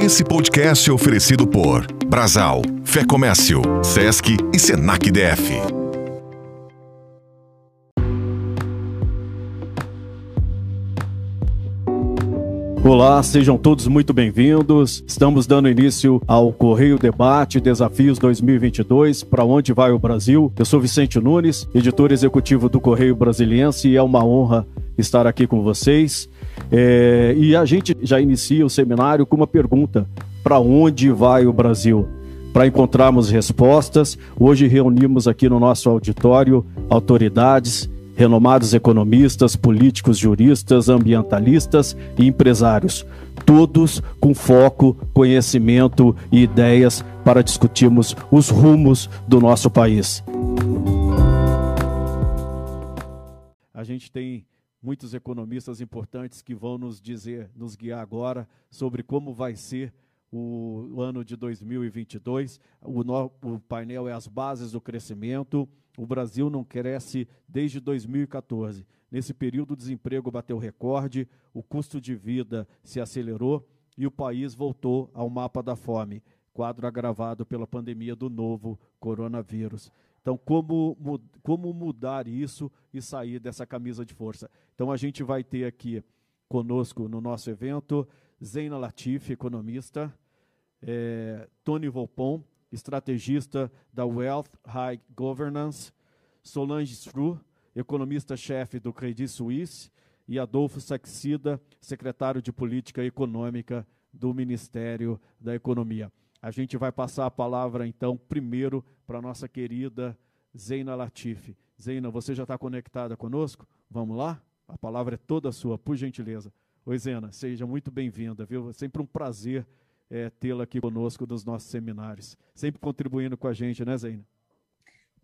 Esse podcast é oferecido por Brasal, Fé Comércio, Sesc e Senac DF. Olá, sejam todos muito bem-vindos. Estamos dando início ao Correio Debate Desafios 2022 para onde vai o Brasil. Eu sou Vicente Nunes, editor executivo do Correio Brasiliense e é uma honra estar aqui com vocês. É, e a gente já inicia o seminário com uma pergunta: para onde vai o Brasil? Para encontrarmos respostas, hoje reunimos aqui no nosso auditório autoridades renomados economistas, políticos, juristas, ambientalistas e empresários, todos com foco, conhecimento e ideias para discutirmos os rumos do nosso país. A gente tem muitos economistas importantes que vão nos dizer, nos guiar agora sobre como vai ser o, ano de 2022. O, no, o painel é as bases do crescimento. O Brasil não cresce desde 2014. Nesse período, o desemprego bateu recorde, o custo de vida se acelerou e o país voltou ao mapa da fome, quadro agravado pela pandemia do novo coronavírus. Então, como, como mudar isso e sair dessa camisa de força? Então, a gente vai ter aqui conosco no nosso evento Zeina Latif, economista, é, Tony Volpon, estrategista da Wealth High Governance, Solange Stru, economista-chefe do Credit Suisse, e Adolfo Saxida, secretário de Política Econômica do Ministério da Economia. A gente vai passar a palavra, então, primeiro para a nossa querida Zeina Latifi. Zeina, você já está conectada conosco? Vamos lá? A palavra é toda sua, por gentileza. Oi, Zena, seja muito bem-vinda, viu? É sempre um prazer é, tê-la aqui conosco nos nossos seminários. Sempre contribuindo com a gente, né, Zeina?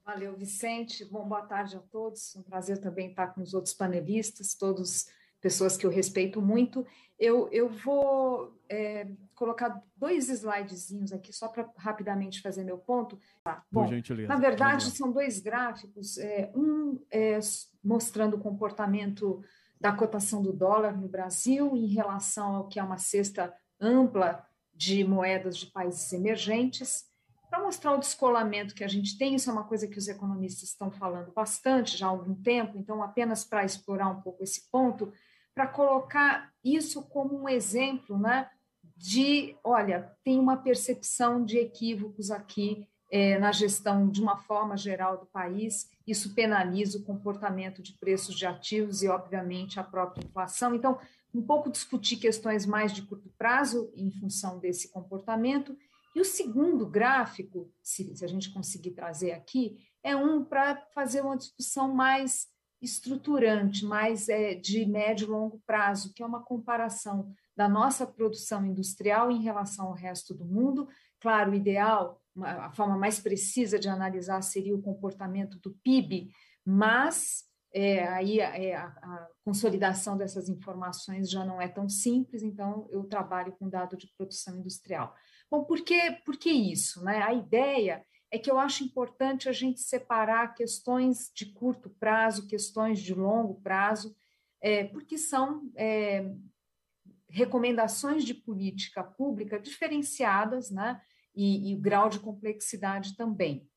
Valeu, Vicente. Bom, boa tarde a todos. Um prazer também estar com os outros panelistas, todos pessoas que eu respeito muito. Eu, eu vou é, colocar dois slidezinhos aqui só para rapidamente fazer meu ponto. Tá, bom, gentileza. Na verdade, são dois gráficos. É, um é, mostrando o comportamento da cotação do dólar no Brasil em relação ao que é uma cesta ampla de moedas de países emergentes, para mostrar o descolamento que a gente tem. Isso é uma coisa que os economistas estão falando bastante já há algum tempo, então, apenas para explorar um pouco esse ponto, para colocar isso como um exemplo né, de, olha, tem uma percepção de equívocos aqui é, na gestão de uma forma geral do país, isso penaliza o comportamento de preços de ativos e, obviamente, a própria inflação. Então, um pouco discutir questões mais de curto prazo em função desse comportamento. E o segundo gráfico, se, se a gente conseguir trazer aqui, é um para fazer uma discussão mais estruturante, mais é, de médio e longo prazo, que é uma comparação da nossa produção industrial em relação ao resto do mundo. Claro, o ideal, a forma mais precisa de analisar seria o comportamento do PIB, mas é, aí é, a, a, consolidação dessas informações já não é tão simples, então eu trabalho com dado de produção industrial. Bom, por que, por que isso? Né? A ideia é que eu acho importante a gente separar questões de curto prazo, questões de longo prazo, é, porque são é, recomendações de política pública diferenciadas, né? E, e o grau de complexidade também.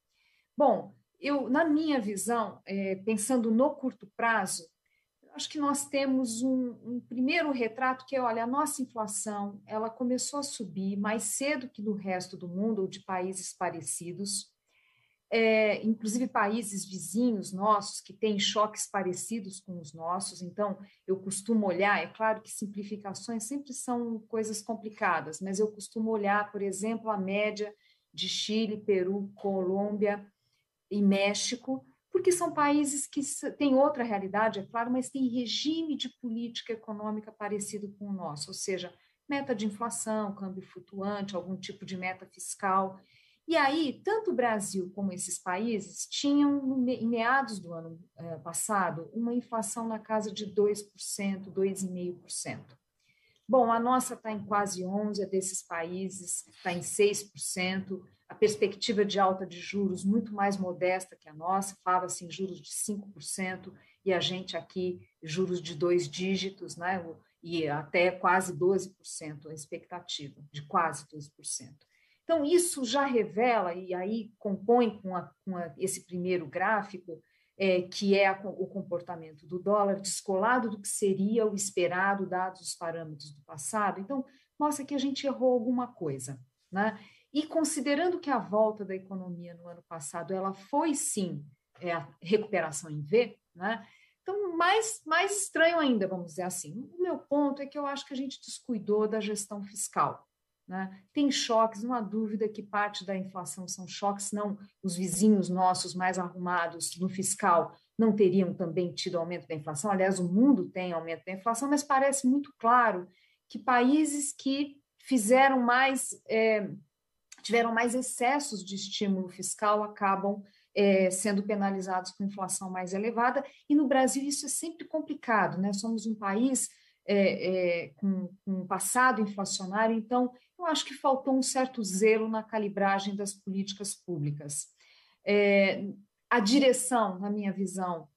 Bom, eu, na minha visão, é, pensando no curto prazo, acho que nós temos um, um, primeiro retrato que é, olha, a nossa inflação, ela começou a subir mais cedo que no resto do mundo ou de países parecidos, é, inclusive países vizinhos nossos que têm choques parecidos com os nossos. Então, eu costumo olhar, é claro que simplificações sempre são coisas complicadas, mas eu costumo olhar, por exemplo, a média de Chile, Peru, Colômbia, e México, porque são países que têm outra realidade, é claro, mas têm regime de política econômica parecido com o nosso, ou seja, meta de inflação, câmbio flutuante, algum tipo de meta fiscal. E aí, tanto o Brasil como esses países tinham, em meados do ano eh, passado, uma inflação na casa de 2%, 2,5%. Bom, a nossa está em quase 11%, a desses países está em 6% a perspectiva de alta de juros muito mais modesta que a nossa, fala-se em juros de 5%, e a gente aqui, juros de dois dígitos, né? e até quase 12% a expectativa, de quase 12%. Então, isso já revela, e aí compõe com, a, com a, esse primeiro gráfico, é, que é a, o comportamento do dólar descolado do que seria o esperado, dados os parâmetros do passado. Então, mostra que a gente errou alguma coisa. Né? E considerando que a volta da economia no ano passado ela foi sim é, a recuperação em V, né? Então, mais, mais estranho ainda, vamos dizer assim. O meu ponto é que eu acho que a gente descuidou da gestão fiscal. Né? Tem choques, não há dúvida que parte da inflação são choques, não os vizinhos nossos mais arrumados no fiscal não teriam também tido aumento da inflação. Aliás, o mundo tem aumento da inflação, mas parece muito claro que países que fizeram mais, é, tiveram mais excessos de estímulo fiscal acabam é, sendo penalizados com inflação mais elevada. E no Brasil isso é sempre complicado, né? Somos um país é, é, com, com um passado inflacionário, então eu acho que faltou um certo zelo na calibragem das políticas públicas. É, a direção, na minha visão,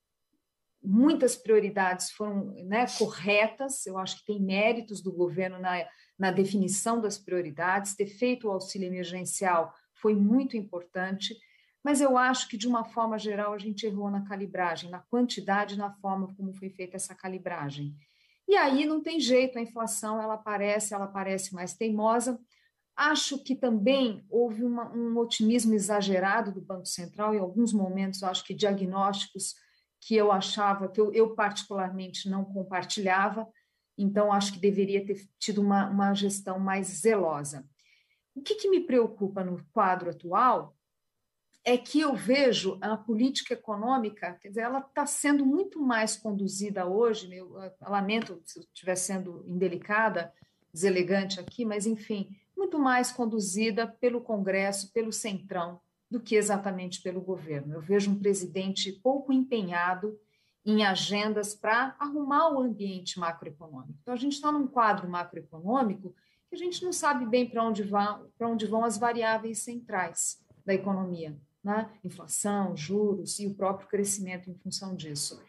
muitas prioridades foram né, corretas, eu acho que tem méritos do governo na, na definição das prioridades, ter feito o auxílio emergencial foi muito importante, mas eu acho que, de uma forma geral, a gente errou na calibragem, na quantidade, na forma como foi feita essa calibragem. E aí não tem jeito, a inflação ela aparece, ela parece mais teimosa. Acho que também houve uma, um otimismo exagerado do Banco Central, em alguns momentos, acho que diagnósticos que eu achava, que eu, eu particularmente não compartilhava, então acho que deveria ter tido uma, uma gestão mais zelosa. O que, que me preocupa no quadro atual é que eu vejo a política econômica, quer dizer, ela está sendo muito mais conduzida hoje, eu lamento se estiver sendo indelicada, deselegante aqui, mas enfim, muito mais conduzida pelo Congresso, pelo Centrão, do que exatamente pelo governo. Eu vejo um presidente pouco empenhado em agendas para arrumar o ambiente macroeconômico. Então, a gente está num quadro macroeconômico que a gente não sabe bem para onde, onde vão as variáveis centrais da economia né? inflação, juros e o próprio crescimento em função disso.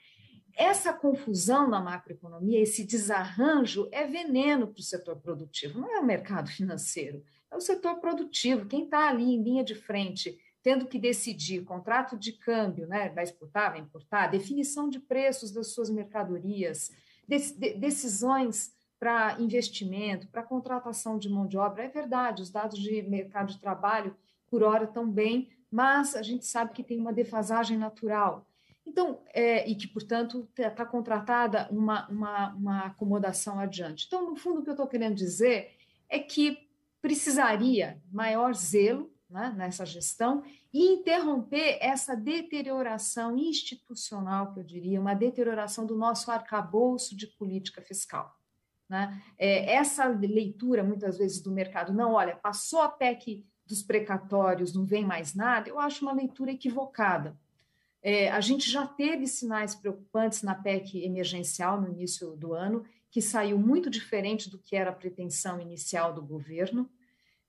Essa confusão na macroeconomia, esse desarranjo, é veneno para o setor produtivo, não é o mercado financeiro, é o setor produtivo, quem está ali em linha de frente, tendo que decidir contrato de câmbio, né, vai exportar, vai importar, definição de preços das suas mercadorias, decisões para investimento, para contratação de mão de obra. É verdade, os dados de mercado de trabalho, por hora, estão bem, mas a gente sabe que tem uma defasagem natural. Então, é, e que, portanto, está tá contratada uma, uma, uma acomodação adiante. Então, no fundo, o que eu estou querendo dizer é que precisaria maior zelo né, nessa gestão e interromper essa deterioração institucional, que eu diria, uma deterioração do nosso arcabouço de política fiscal. Né? É, essa leitura, muitas vezes, do mercado, não, olha, passou a PEC dos precatórios não vem mais nada, eu acho uma leitura equivocada. É, a gente já teve sinais preocupantes na PEC emergencial no início do ano, que saiu muito diferente do que era a pretensão inicial do governo.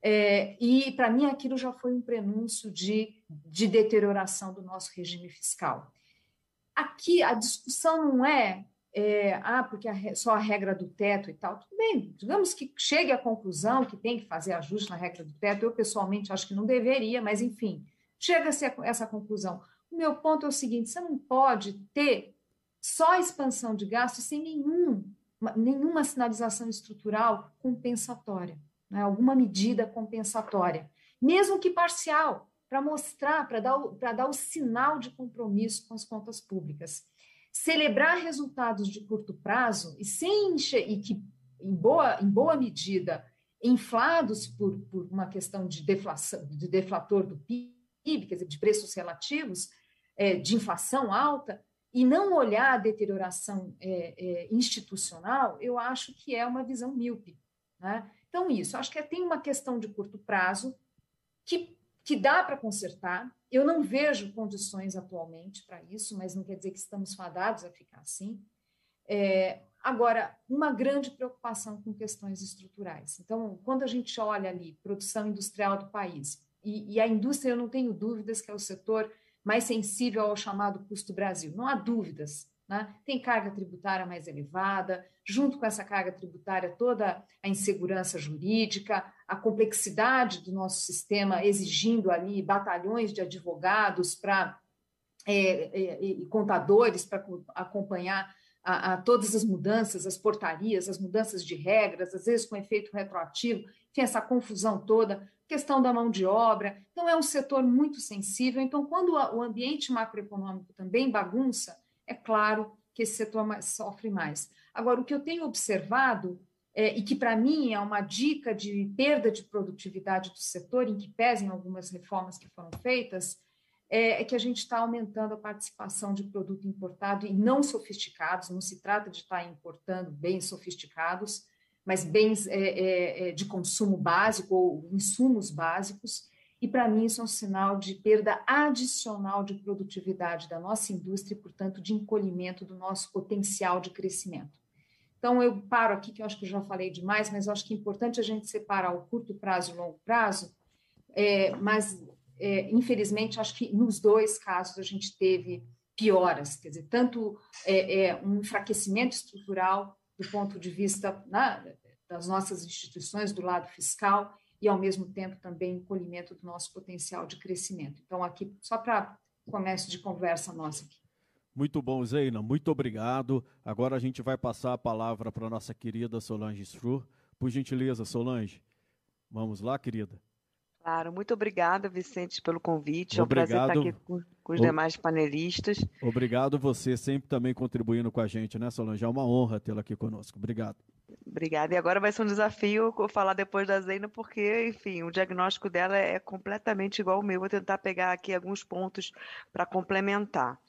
É, e, para mim, aquilo já foi um prenúncio de, de deterioração do nosso regime fiscal. Aqui, a discussão não é é, ah, porque a, só a regra do teto e tal, tudo bem, digamos que chegue à conclusão que tem que fazer ajuste na regra do teto, eu pessoalmente acho que não deveria, mas enfim, chega-se a essa conclusão. O meu ponto é o seguinte: você não pode ter só expansão de gastos sem nenhum, nenhuma sinalização estrutural compensatória, né? alguma medida compensatória, mesmo que parcial, para mostrar, para dar, dar o sinal de compromisso com as contas públicas celebrar resultados de curto prazo e sem e que em boa, em boa medida inflados por, por uma questão de deflação, de deflator do PIB, quer dizer, de preços relativos, é, de inflação alta, e não olhar a deterioração é, é, institucional, eu acho que é uma visão míope. Né? Então, isso, acho que é, tem uma questão de curto prazo que que dá para consertar. Eu não vejo condições atualmente para isso, mas não quer dizer que estamos fadados a ficar assim. É, agora, uma grande preocupação com questões estruturais. Então, quando a gente olha ali produção industrial do país, e, e a indústria, eu não tenho dúvidas que é o setor mais sensível ao chamado custo Brasil, não há dúvidas. né? tem carga tributária mais elevada, junto com essa carga tributária, toda a insegurança jurídica, a complexidade do nosso sistema exigindo ali batalhões de advogados para é, é, e contadores para acompanhar a, a, todas as mudanças, as portarias, as mudanças de regras, às vezes com efeito retroativo, enfim, essa confusão toda, questão da mão de obra. Então, é um setor muito sensível. Então, quando o ambiente macroeconômico também bagunça, é claro que esse setor sofre mais. Agora, o que eu tenho observado, é, e que para mim é uma dica de perda de produtividade do setor, em que pesem algumas reformas que foram feitas, é, é que a gente está aumentando a participação de produto importado e não sofisticados, não se trata de estar tá importando bens sofisticados, mas bens é, é, é, de consumo básico ou insumos básicos, e para mim isso é um sinal de perda adicional de produtividade da nossa indústria e, portanto, de encolhimento do nosso potencial de crescimento. Então, eu paro aqui, que eu acho que eu já falei demais, mas eu acho que é importante a gente separar o curto prazo e o longo prazo, é, mas, é, infelizmente, acho que nos dois casos a gente teve pioras, quer dizer, tanto é, é um enfraquecimento estrutural do ponto de vista né, das nossas instituições, do lado fiscal, e, ao mesmo tempo, também encolhimento do nosso potencial de crescimento. Então, aqui, só para começo de conversa nossa aqui. Muito bom, Zeina, muito obrigado. Agora a gente vai passar a palavra para a nossa querida Solange Strur. Por gentileza, Solange. Vamos lá, querida. Claro, muito obrigada, Vicente, pelo convite. Obrigado. É um prazer estar aqui com, com os o... demais panelistas. Obrigado você sempre também contribuindo com a gente, né, Solange? É uma honra tê-la aqui conosco. Obrigado. Obrigada. E agora vai ser um desafio falar depois da Zeina, porque, enfim, o diagnóstico dela é completamente igual ao meu. Vou tentar pegar aqui alguns pontos para complementar.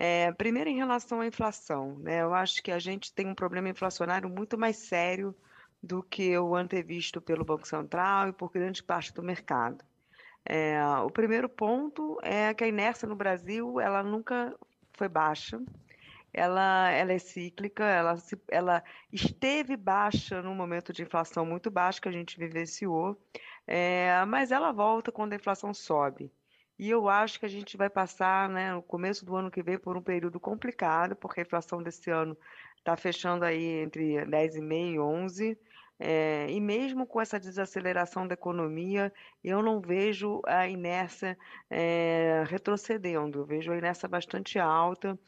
É, primeiro, em relação à inflação, né? Eu acho que a gente tem um problema inflacionário muito mais sério do que o antevisto pelo Banco Central e por grande parte do mercado. É, o primeiro ponto é que a inércia no Brasil ela nunca foi baixa, ela, ela é cíclica, ela, ela esteve baixa no momento de inflação muito baixa que a gente vivenciou, é, mas ela volta quando a inflação sobe. E eu acho que a gente vai passar, né, no começo do ano que vem, por um período complicado, porque a inflação desse ano está fechando aí entre 10,5% e 11%, é, e mesmo com essa desaceleração da economia, eu não vejo a inércia é, retrocedendo, eu vejo a inércia bastante alta.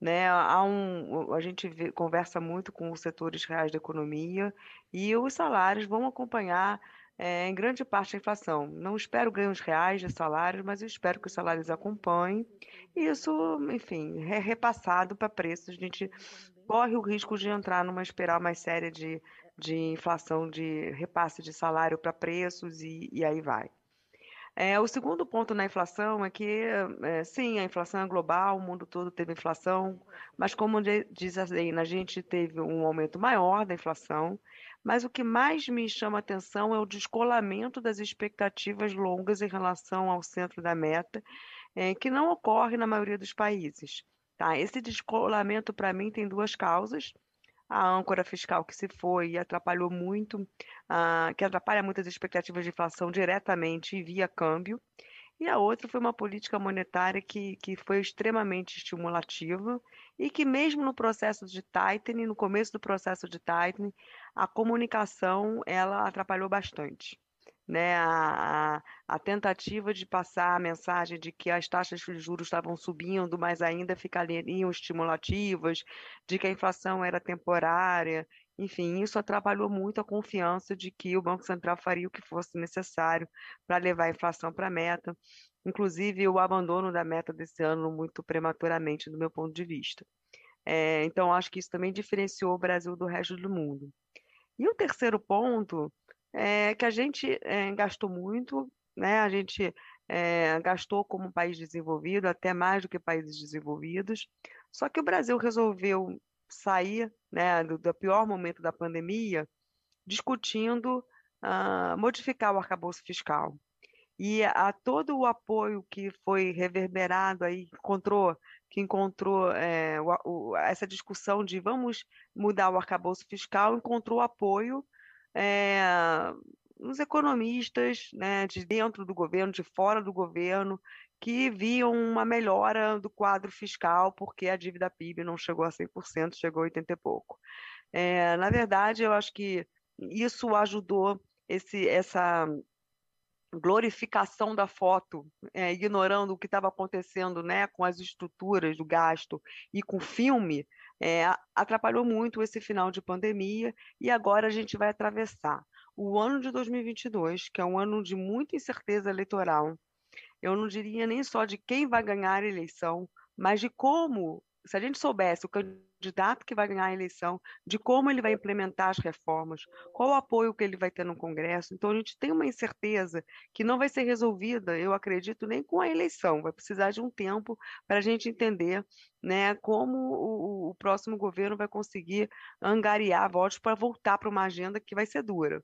Né? Há um, a gente vê, conversa muito com os setores reais da economia e os salários vão acompanhar é, em grande parte a inflação. Não espero ganhos reais de salários, mas eu espero que os salários acompanhem. E isso, enfim, é repassado para preços. A gente corre o risco de entrar numa espiral mais séria de de inflação de repasse de salário para preços e, e, aí vai. É, o segundo ponto na inflação é que, é, sim, a inflação é global, o mundo todo teve inflação, mas como diz a Zeina, a gente teve um aumento maior da inflação, mas o que mais me chama atenção é o descolamento das expectativas longas em relação ao centro da meta, é, que não ocorre na maioria dos países. Tá? Esse descolamento, para mim, tem duas causas a âncora fiscal que se foi e atrapalhou muito, uh, que atrapalha muitas expectativas de inflação diretamente via câmbio. E a outra foi uma política monetária que, que foi extremamente estimulativa e que mesmo no processo de tightening, no começo do processo de tightening, a comunicação ela atrapalhou bastante né, a, a, tentativa de passar a mensagem de que as taxas de juros estavam subindo, mas ainda ficariam estimulativas, de que a inflação era temporária, enfim, isso atrapalhou muito a confiança de que o Banco Central faria o que fosse necessário para levar a inflação para a meta, inclusive o abandono da meta desse ano muito prematuramente, do meu ponto de vista. É, então, acho que isso também diferenciou o Brasil do resto do mundo. E o terceiro ponto é, que a gente é, gastou muito, né? A gente é, gastou como país desenvolvido, até mais do que países desenvolvidos. Só que o Brasil resolveu sair né, do, do pior momento da pandemia discutindo uh, modificar o arcabouço fiscal. E a todo o apoio que foi reverberado aí, encontrou, que encontrou é, o, o, essa discussão de vamos mudar o arcabouço fiscal, encontrou apoio é, os economistas né, de dentro do governo, de fora do governo, que viam uma melhora do quadro fiscal, porque a dívida PIB não chegou a 100%, chegou a 80 e pouco. É, na verdade, eu acho que isso ajudou esse, essa glorificação da foto, é, ignorando o que estava acontecendo né, com as estruturas do gasto e com o filme, é, atrapalhou muito esse final de pandemia e agora a gente vai atravessar o ano de 2022, que é um ano de muita incerteza eleitoral. Eu não diria nem só de quem vai ganhar a eleição, mas de como, se a gente soubesse o candidato que vai ganhar a eleição, de como ele vai implementar as reformas, qual o apoio que ele vai ter no Congresso. Então, a gente tem uma incerteza que não vai ser resolvida, eu acredito, nem com a eleição. Vai precisar de um tempo para a gente entender né, como o, o próximo governo vai conseguir angariar votos para voltar para uma agenda que vai ser dura.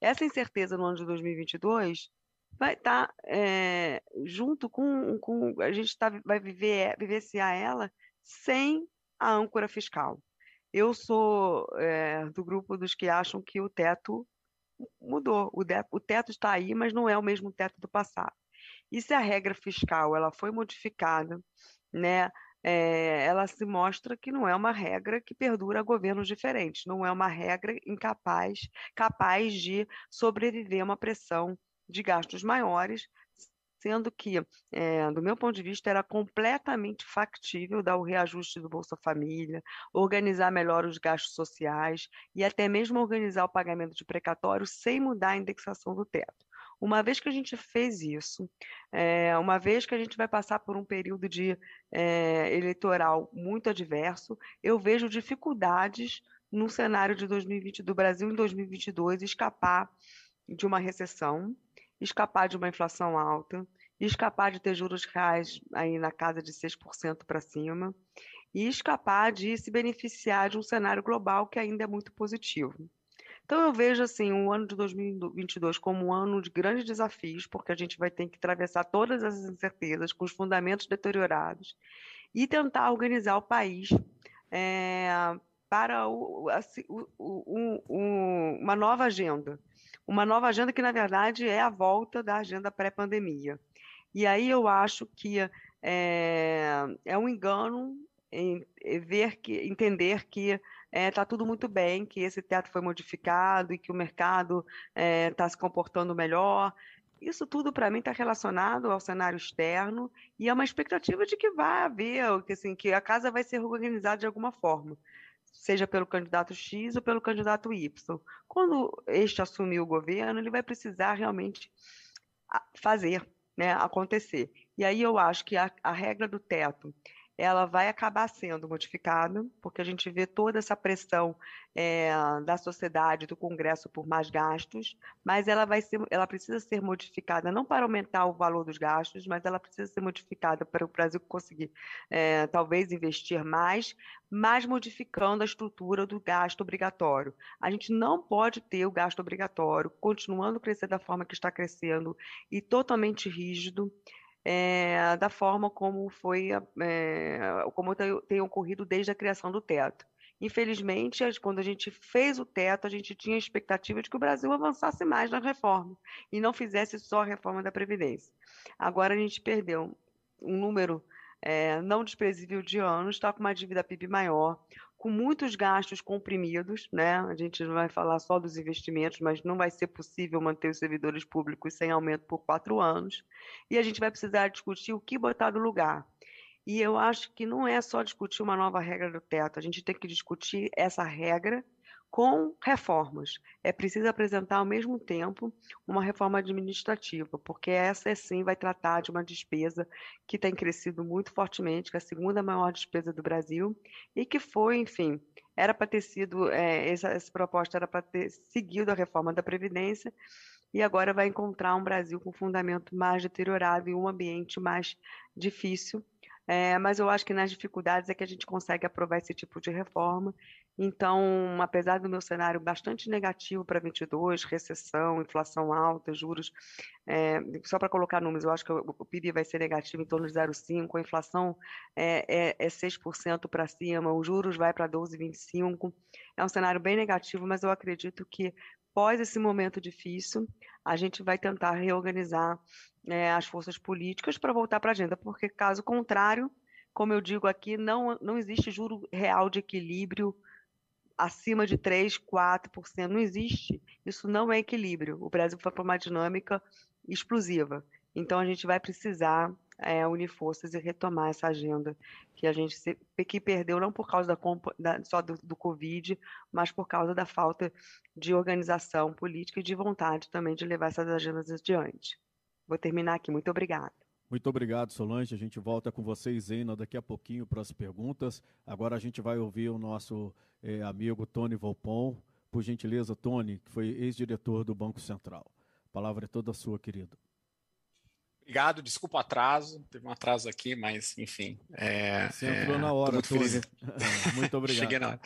Essa incerteza no ano de 2022 vai estar tá, é, junto com, com a gente tá, vai viver, vivenciar ela sem a âncora fiscal. Eu sou é, do grupo dos que acham que o teto mudou. O, de, o teto está aí, mas não é o mesmo teto do passado. E se a regra fiscal ela foi modificada, né, é, ela se mostra que não é uma regra que perdura governos diferentes, não é uma regra incapaz, capaz de sobreviver a uma pressão de gastos maiores, sendo que, é, do meu ponto de vista, era completamente factível dar o reajuste do Bolsa Família, organizar melhor os gastos sociais e até mesmo organizar o pagamento de precatório sem mudar a indexação do teto. Uma vez que a gente fez isso, é, uma vez que a gente vai passar por um período de é, eleitoral muito adverso, eu vejo dificuldades no cenário de 2020 do Brasil em 2022 escapar de uma recessão escapar de uma inflação alta, escapar de ter juros reais aí na casa de 6% para cima e escapar de se beneficiar de um cenário global que ainda é muito positivo. Então eu vejo assim o ano de 2022 como um ano de grandes desafios, porque a gente vai ter que atravessar todas as incertezas com os fundamentos deteriorados e tentar organizar o país é, para o, assim, o, o, uma nova agenda uma nova agenda que, na verdade, é a volta da agenda pré-pandemia. E aí eu acho que é, é um engano em, em ver que, entender que está é, tá tudo muito bem, que esse teto foi modificado e que o mercado está é, tá se comportando melhor. Isso tudo, para mim, está relacionado ao cenário externo e é uma expectativa de que vai haver, que, assim, que a casa vai ser organizada de alguma forma seja pelo candidato X ou pelo candidato Y. Quando este assumir o governo, ele vai precisar realmente fazer, né, acontecer. E aí eu acho que a, a regra do teto ela vai acabar sendo modificada, porque a gente vê toda essa pressão é, da sociedade, do Congresso por mais gastos, mas ela vai ser, ela precisa ser modificada não para aumentar o valor dos gastos, mas ela precisa ser modificada para o Brasil conseguir é, talvez investir mais, mas modificando a estrutura do gasto obrigatório. A gente não pode ter o gasto obrigatório continuando a crescer da forma que está crescendo e totalmente rígido é, da forma como foi, é, como tem, tem ocorrido desde a criação do teto. Infelizmente, quando a gente fez o teto, a gente tinha a expectativa de que o Brasil avançasse mais na reforma e não fizesse só a reforma da Previdência. Agora a gente perdeu um número é, não desprezível de anos, está com uma dívida PIB maior, com muitos gastos comprimidos, né? A gente não vai falar só dos investimentos, mas não vai ser possível manter os servidores públicos sem aumento por quatro anos. E a gente vai precisar discutir o que botar no lugar. E eu acho que não é só discutir uma nova regra do teto, a gente tem que discutir essa regra com reformas. É preciso apresentar ao mesmo tempo uma reforma administrativa, porque essa sim vai tratar de uma despesa que tem crescido muito fortemente, que é a segunda maior despesa do Brasil, e que foi, enfim, era para ter sido, é, essa, essa proposta era para ter seguido a reforma da Previdência, e agora vai encontrar um Brasil com fundamento mais deteriorado e um ambiente mais difícil. É, mas eu acho que nas dificuldades é que a gente consegue aprovar esse tipo de reforma então, apesar do meu cenário bastante negativo para 22, recessão, inflação alta, juros, é, só para colocar números, eu acho que o PIB vai ser negativo em torno de 0,5, a inflação é, é, é 6% para cima, os juros vai para 12,25. É um cenário bem negativo, mas eu acredito que pós esse momento difícil, a gente vai tentar reorganizar é, as forças políticas para voltar para a agenda, porque caso contrário, como eu digo aqui, não, não existe juro real de equilíbrio acima de 3, 4%, não existe. Isso não é equilíbrio. O Brasil foi para uma dinâmica explosiva. Então a gente vai precisar é, unir forças e retomar essa agenda que a gente se, que perdeu não por causa da, da só do, do, Covid, mas por causa da falta de organização política e de vontade também de levar essas agendas adiante. Vou terminar aqui. Muito obrigada. Muito obrigado, Solange. A gente volta com vocês, Zena, daqui a pouquinho para as perguntas. Agora a gente vai ouvir o nosso eh, amigo Tony Volpon. Por gentileza, Tony, que foi ex-diretor do Banco Central. A palavra é toda sua, querido. Obrigado, desculpa o atraso, teve um atraso aqui, mas enfim. É, Você entrou é, na hora, muito Tony. Feliz. muito obrigado. Cheguei na hora.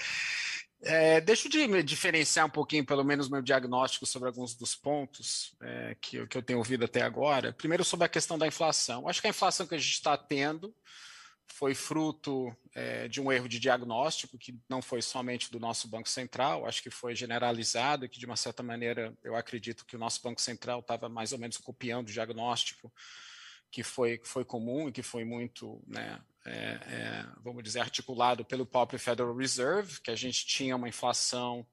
É, deixa eu diferenciar um pouquinho, pelo menos, meu diagnóstico sobre alguns dos pontos é, que, que eu tenho ouvido até agora. Primeiro, sobre a questão da inflação. Acho que a inflação que a gente está tendo foi fruto é, de um erro de diagnóstico, que não foi somente do nosso Banco Central, acho que foi generalizado, que de uma certa maneira eu acredito que o nosso Banco Central estava mais ou menos copiando o diagnóstico que foi, que foi comum e que foi muito né, é, é, vamos dizer, articulado pelo próprio Federal Reserve, que a gente tinha uma inflação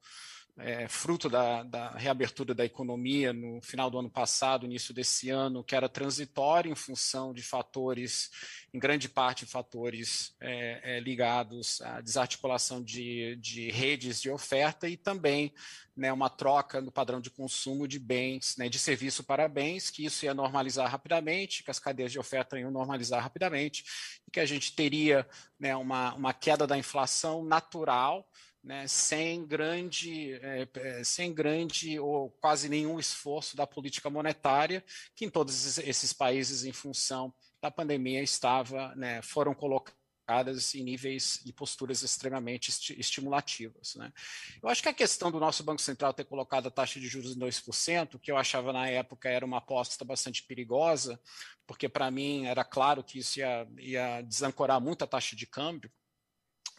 é, fruto da, da, reabertura da economia no final do ano passado, início desse ano, que era transitório em função de fatores, em grande parte fatores é, é, ligados à desarticulação de, de, redes de oferta e também né, uma troca no padrão de consumo de bens, né, de serviço para bens, que isso ia normalizar rapidamente, que as cadeias de oferta iam normalizar rapidamente, e que a gente teria né, uma, uma queda da inflação natural né, sem grande, é, é, sem grande ou quase nenhum esforço da política monetária, que em todos esses países, em função da pandemia, estava, né, foram colocadas em níveis e posturas extremamente estimulativas. Né. Eu acho que a questão do nosso Banco Central ter colocado a taxa de juros em 2%, que eu achava na época era uma aposta bastante perigosa, porque para mim era claro que isso ia, ia desancorar muito a taxa de câmbio,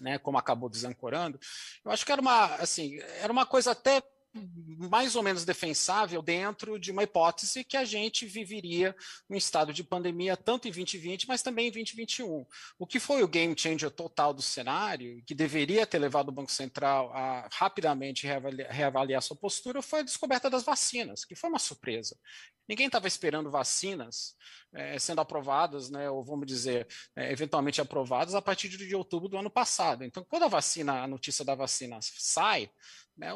né, como acabou desancorando, eu acho que era uma, assim, era uma coisa até mais ou menos defensável dentro de uma hipótese que a gente viveria um estado de pandemia tanto em 2020, mas também em 2021. O que foi o game changer total do cenário, que deveria ter levado o Banco Central a rapidamente reavaliar, reavaliar sua postura, foi a descoberta das vacinas, que foi uma surpresa. Ninguém estava esperando vacinas é, sendo aprovadas, né, ou vamos dizer, é, eventualmente aprovadas a partir de outubro do ano passado. Então, quando a vacina, a notícia da vacina sai,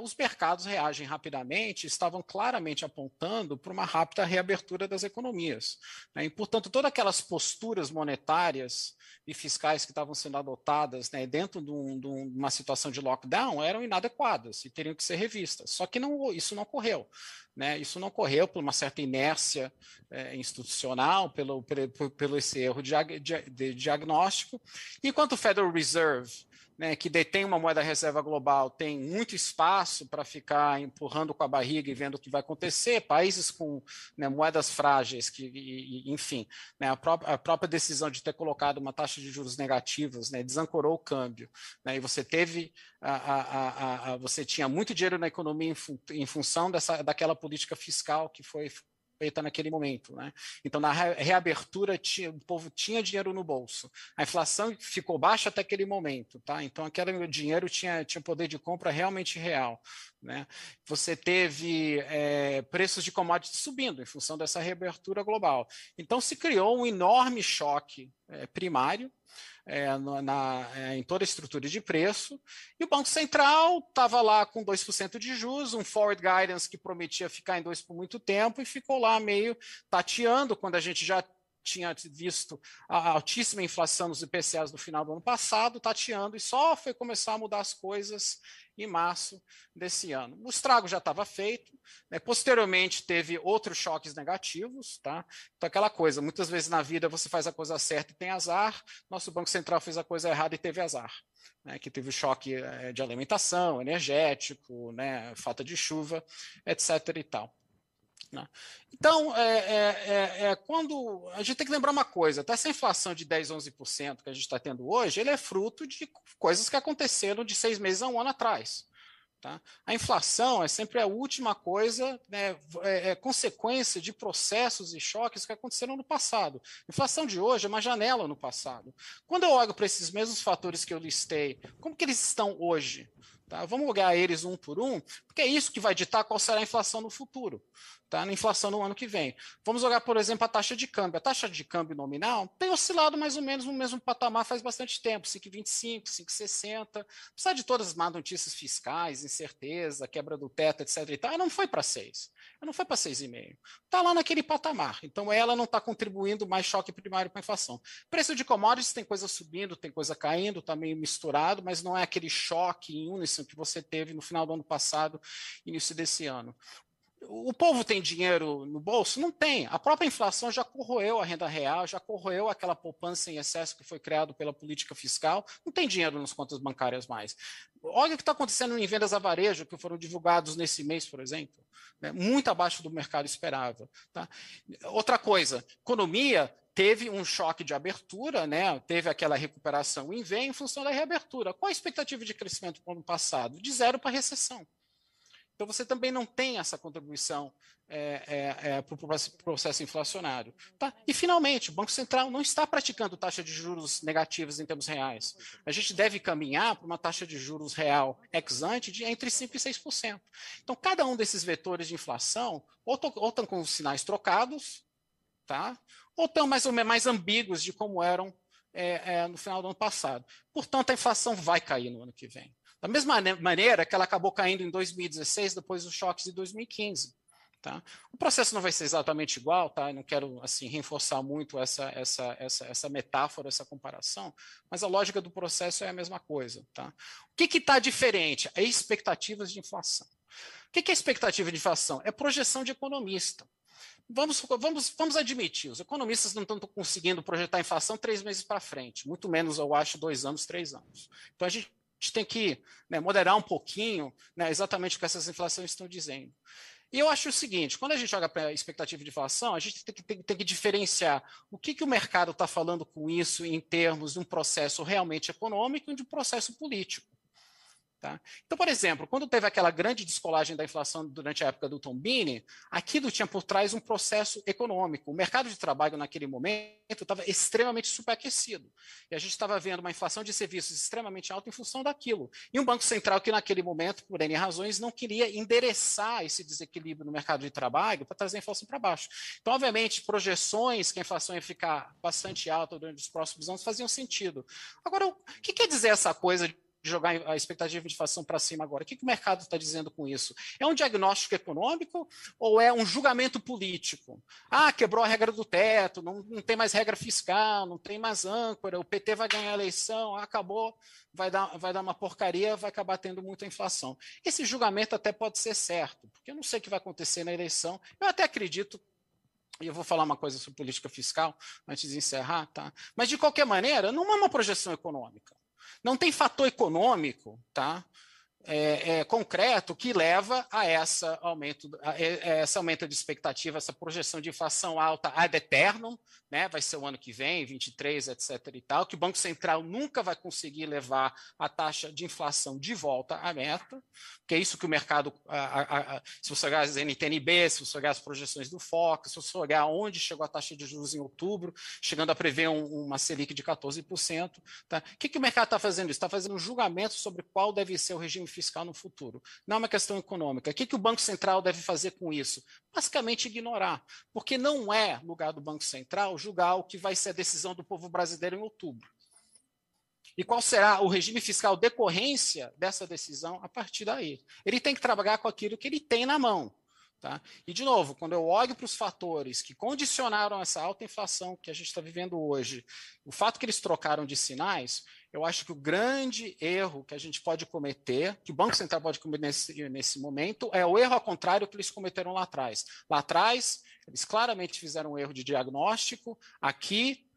os mercados reagem rapidamente, estavam claramente apontando para uma rápida reabertura das economias. Né, e, portanto, todas aquelas posturas monetárias e fiscais que estavam sendo adotadas né, dentro de, um, de, uma situação de lockdown eram inadequadas e teriam que ser revistas. Só que não, isso não ocorreu. Né? Isso não ocorreu por uma certa inércia é, institucional, pelo, pelo, pelo esse erro de, de, de diagnóstico. Enquanto o Federal Reserve né, que detém uma moeda reserva global tem muito espaço para ficar empurrando com a barriga e vendo o que vai acontecer, países com né, moedas frágeis, que, e, enfim, né, a, própria, a, própria, decisão de ter colocado uma taxa de juros negativos né, desancorou o câmbio, né, e você teve, a, a, você tinha muito dinheiro na economia em, fun, em função dessa, daquela política fiscal que foi feita naquele momento. Né? Então, na reabertura, tinha, o povo tinha dinheiro no bolso. A inflação ficou baixa até aquele momento. Tá? Então, aquele dinheiro tinha, tinha poder de compra realmente real. Né? Você teve é, preços de commodities subindo em função dessa reabertura global. Então, se criou um enorme choque é, primário é, na, é, em toda a estrutura de preço, e o Banco Central estava lá com 2% de juros, um forward guidance que prometia ficar em 2% por muito tempo, e ficou lá meio tateando, quando a gente já tinha visto a altíssima inflação nos IPCAs no final do ano passado, tateando, e só foi começar a mudar as coisas em março desse ano. O estrago já estava feito, né? posteriormente teve outros choques negativos, tá? Então, aquela coisa, muitas vezes na vida você faz a coisa certa e tem azar, nosso Banco Central fez a coisa errada e teve azar. Né, que teve o choque eh, de alimentação, energético, né, falta de chuva, etc. e tal. Né? Então, é, é, é, é, quando a gente tem que lembrar uma coisa: até essa inflação de 10, 11% que a gente está tendo hoje, ele é fruto de coisas que aconteceram de seis meses a um ano atrás. Tá? A inflação é sempre a última coisa, né, é, é, consequência de processos e choques que aconteceram no passado. A inflação de hoje é uma janela no passado. Quando eu olho para esses mesmos fatores que eu listei, como que eles estão hoje? Tá? Vamos olhar eles um por um, porque é isso que vai ditar qual será a inflação no futuro tá? na inflação no ano que vem. Vamos olhar, por exemplo, a taxa de câmbio. A taxa de câmbio nominal tem oscilado mais ou menos no mesmo patamar faz bastante tempo, 5,25, 5,60. Apesar de todas as más notícias fiscais, incerteza, quebra do teto, etc. E tal, ela não foi para 6. Ela não foi para 6,5. Está lá naquele patamar. Então, ela não está contribuindo mais choque primário para a inflação. Preço de commodities tem coisa subindo, tem coisa caindo, está meio misturado, mas não é aquele choque em uníssono que você teve no final do ano passado, início desse ano. O povo tem dinheiro no bolso? Não tem. A própria inflação já corroeu a renda real, já corroeu aquela poupança em excesso que foi criado pela política fiscal. Não tem dinheiro nas contas bancárias mais. Olha o que está acontecendo em vendas a varejo, que foram divulgados nesse mês, por exemplo. Né? Muito abaixo do mercado esperável. Tá? Outra coisa, economia teve um choque de abertura, né? teve aquela recuperação em V em função da reabertura. Qual a expectativa de crescimento para o ano passado? De zero para recessão. Então, você também não tem essa contribuição é, é, é, para o processo inflacionário. Tá? E, finalmente, o Banco Central não está praticando taxa de juros negativas em termos reais. A gente deve caminhar para uma taxa de juros real ex ante de entre 5% e 6%. Então, cada um desses vetores de inflação ou estão com sinais trocados, tá? ou estão mais ou menos mais ambíguos de como eram é, é, no final do ano passado. Portanto, a inflação vai cair no ano que vem. Da mesma maneira que ela acabou caindo em 2016, depois dos choques de 2015. Tá? O processo não vai ser exatamente igual, tá? Eu não quero assim reforçar muito essa, essa, essa, essa metáfora, essa comparação, mas a lógica do processo é a mesma coisa. Tá? O que está diferente? É expectativas de inflação. O que, que é expectativa de inflação? É projeção de economista. Vamos, vamos, vamos admitir, os economistas não estão conseguindo projetar a inflação três meses para frente, muito menos, eu acho, dois anos, três anos. Então a gente gente tem que né, moderar um pouquinho né, exatamente o que essas inflações estão dizendo. E eu acho o seguinte: quando a gente olha para a expectativa de inflação, a gente tem que, tem, tem que diferenciar o que, que o mercado está falando com isso em termos de um processo realmente econômico e de um processo político. Tá? Então, por exemplo, quando teve aquela grande descolagem da inflação durante a época do Tombini, aquilo tinha por trás um processo econômico. O mercado de trabalho naquele momento estava extremamente superaquecido. E a gente estava vendo uma inflação de serviços extremamente alta em função daquilo. E um Banco Central que naquele momento, por N razões, não queria endereçar esse desequilíbrio no mercado de trabalho para trazer a inflação para baixo. Então, obviamente, projeções que a inflação ia ficar bastante alta durante os próximos anos faziam sentido. Agora, o que quer dizer essa coisa jogar a expectativa de inflação para cima agora. O que, que o mercado está dizendo com isso? É um diagnóstico econômico ou é um julgamento político? Ah, quebrou a regra do teto, não, não tem mais regra fiscal, não tem mais âncora, o PT vai ganhar a eleição, acabou, vai dar, vai dar uma porcaria, vai acabar tendo muita inflação. Esse julgamento até pode ser certo, porque eu não sei o que vai acontecer na eleição. Eu até acredito e eu vou falar uma coisa sobre política fiscal antes de encerrar, tá? Mas de qualquer maneira, não é uma projeção econômica. Não tem fator econômico, tá? É, é, concreto que leva a essa aumento, a, a essa aumento de expectativa, essa projeção de inflação alta ad eternum, né? Vai ser o ano que vem, 23, etc. e tal, que o Banco Central nunca vai conseguir levar a taxa de inflação de volta à meta, que é isso que o mercado, a, se você olhar as NTNB, se você olhar as projeções do FOC, se você olhar onde chegou a taxa de juros em outubro, chegando a prever um, uma Selic de 14%, tá? O que, que o mercado está fazendo? Está fazendo um julgamento sobre qual deve ser o regime fiscal no futuro. Não é uma questão econômica. O que, que o Banco Central deve fazer com isso? Basicamente ignorar, porque não é lugar do Banco Central julgar o que vai ser a decisão do povo brasileiro em outubro. E qual será o regime fiscal decorrência dessa decisão a partir daí? Ele tem que trabalhar com aquilo que ele tem na mão. Tá? E, de novo, quando eu olho para os fatores que condicionaram essa alta inflação que a gente está vivendo hoje, o fato que eles trocaram de sinais, eu acho que o grande erro que a gente pode cometer, que o Banco Central pode cometer nesse, nesse momento, é o erro ao contrário que eles cometeram lá atrás. Lá atrás, eles claramente fizeram um erro de diagnóstico, aqui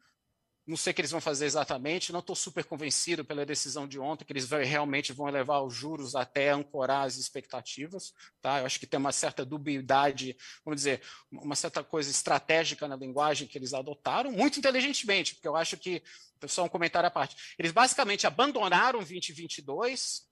não sei o que eles vão fazer exatamente, não estou super convencido pela decisão de ontem, que eles realmente vão elevar os juros até ancorar as expectativas. Tá? Eu acho que tem uma certa dubiedade, vamos dizer, uma certa coisa estratégica na linguagem que eles adotaram, muito inteligentemente, porque eu acho que, só um comentário à parte, eles basicamente abandonaram 2022,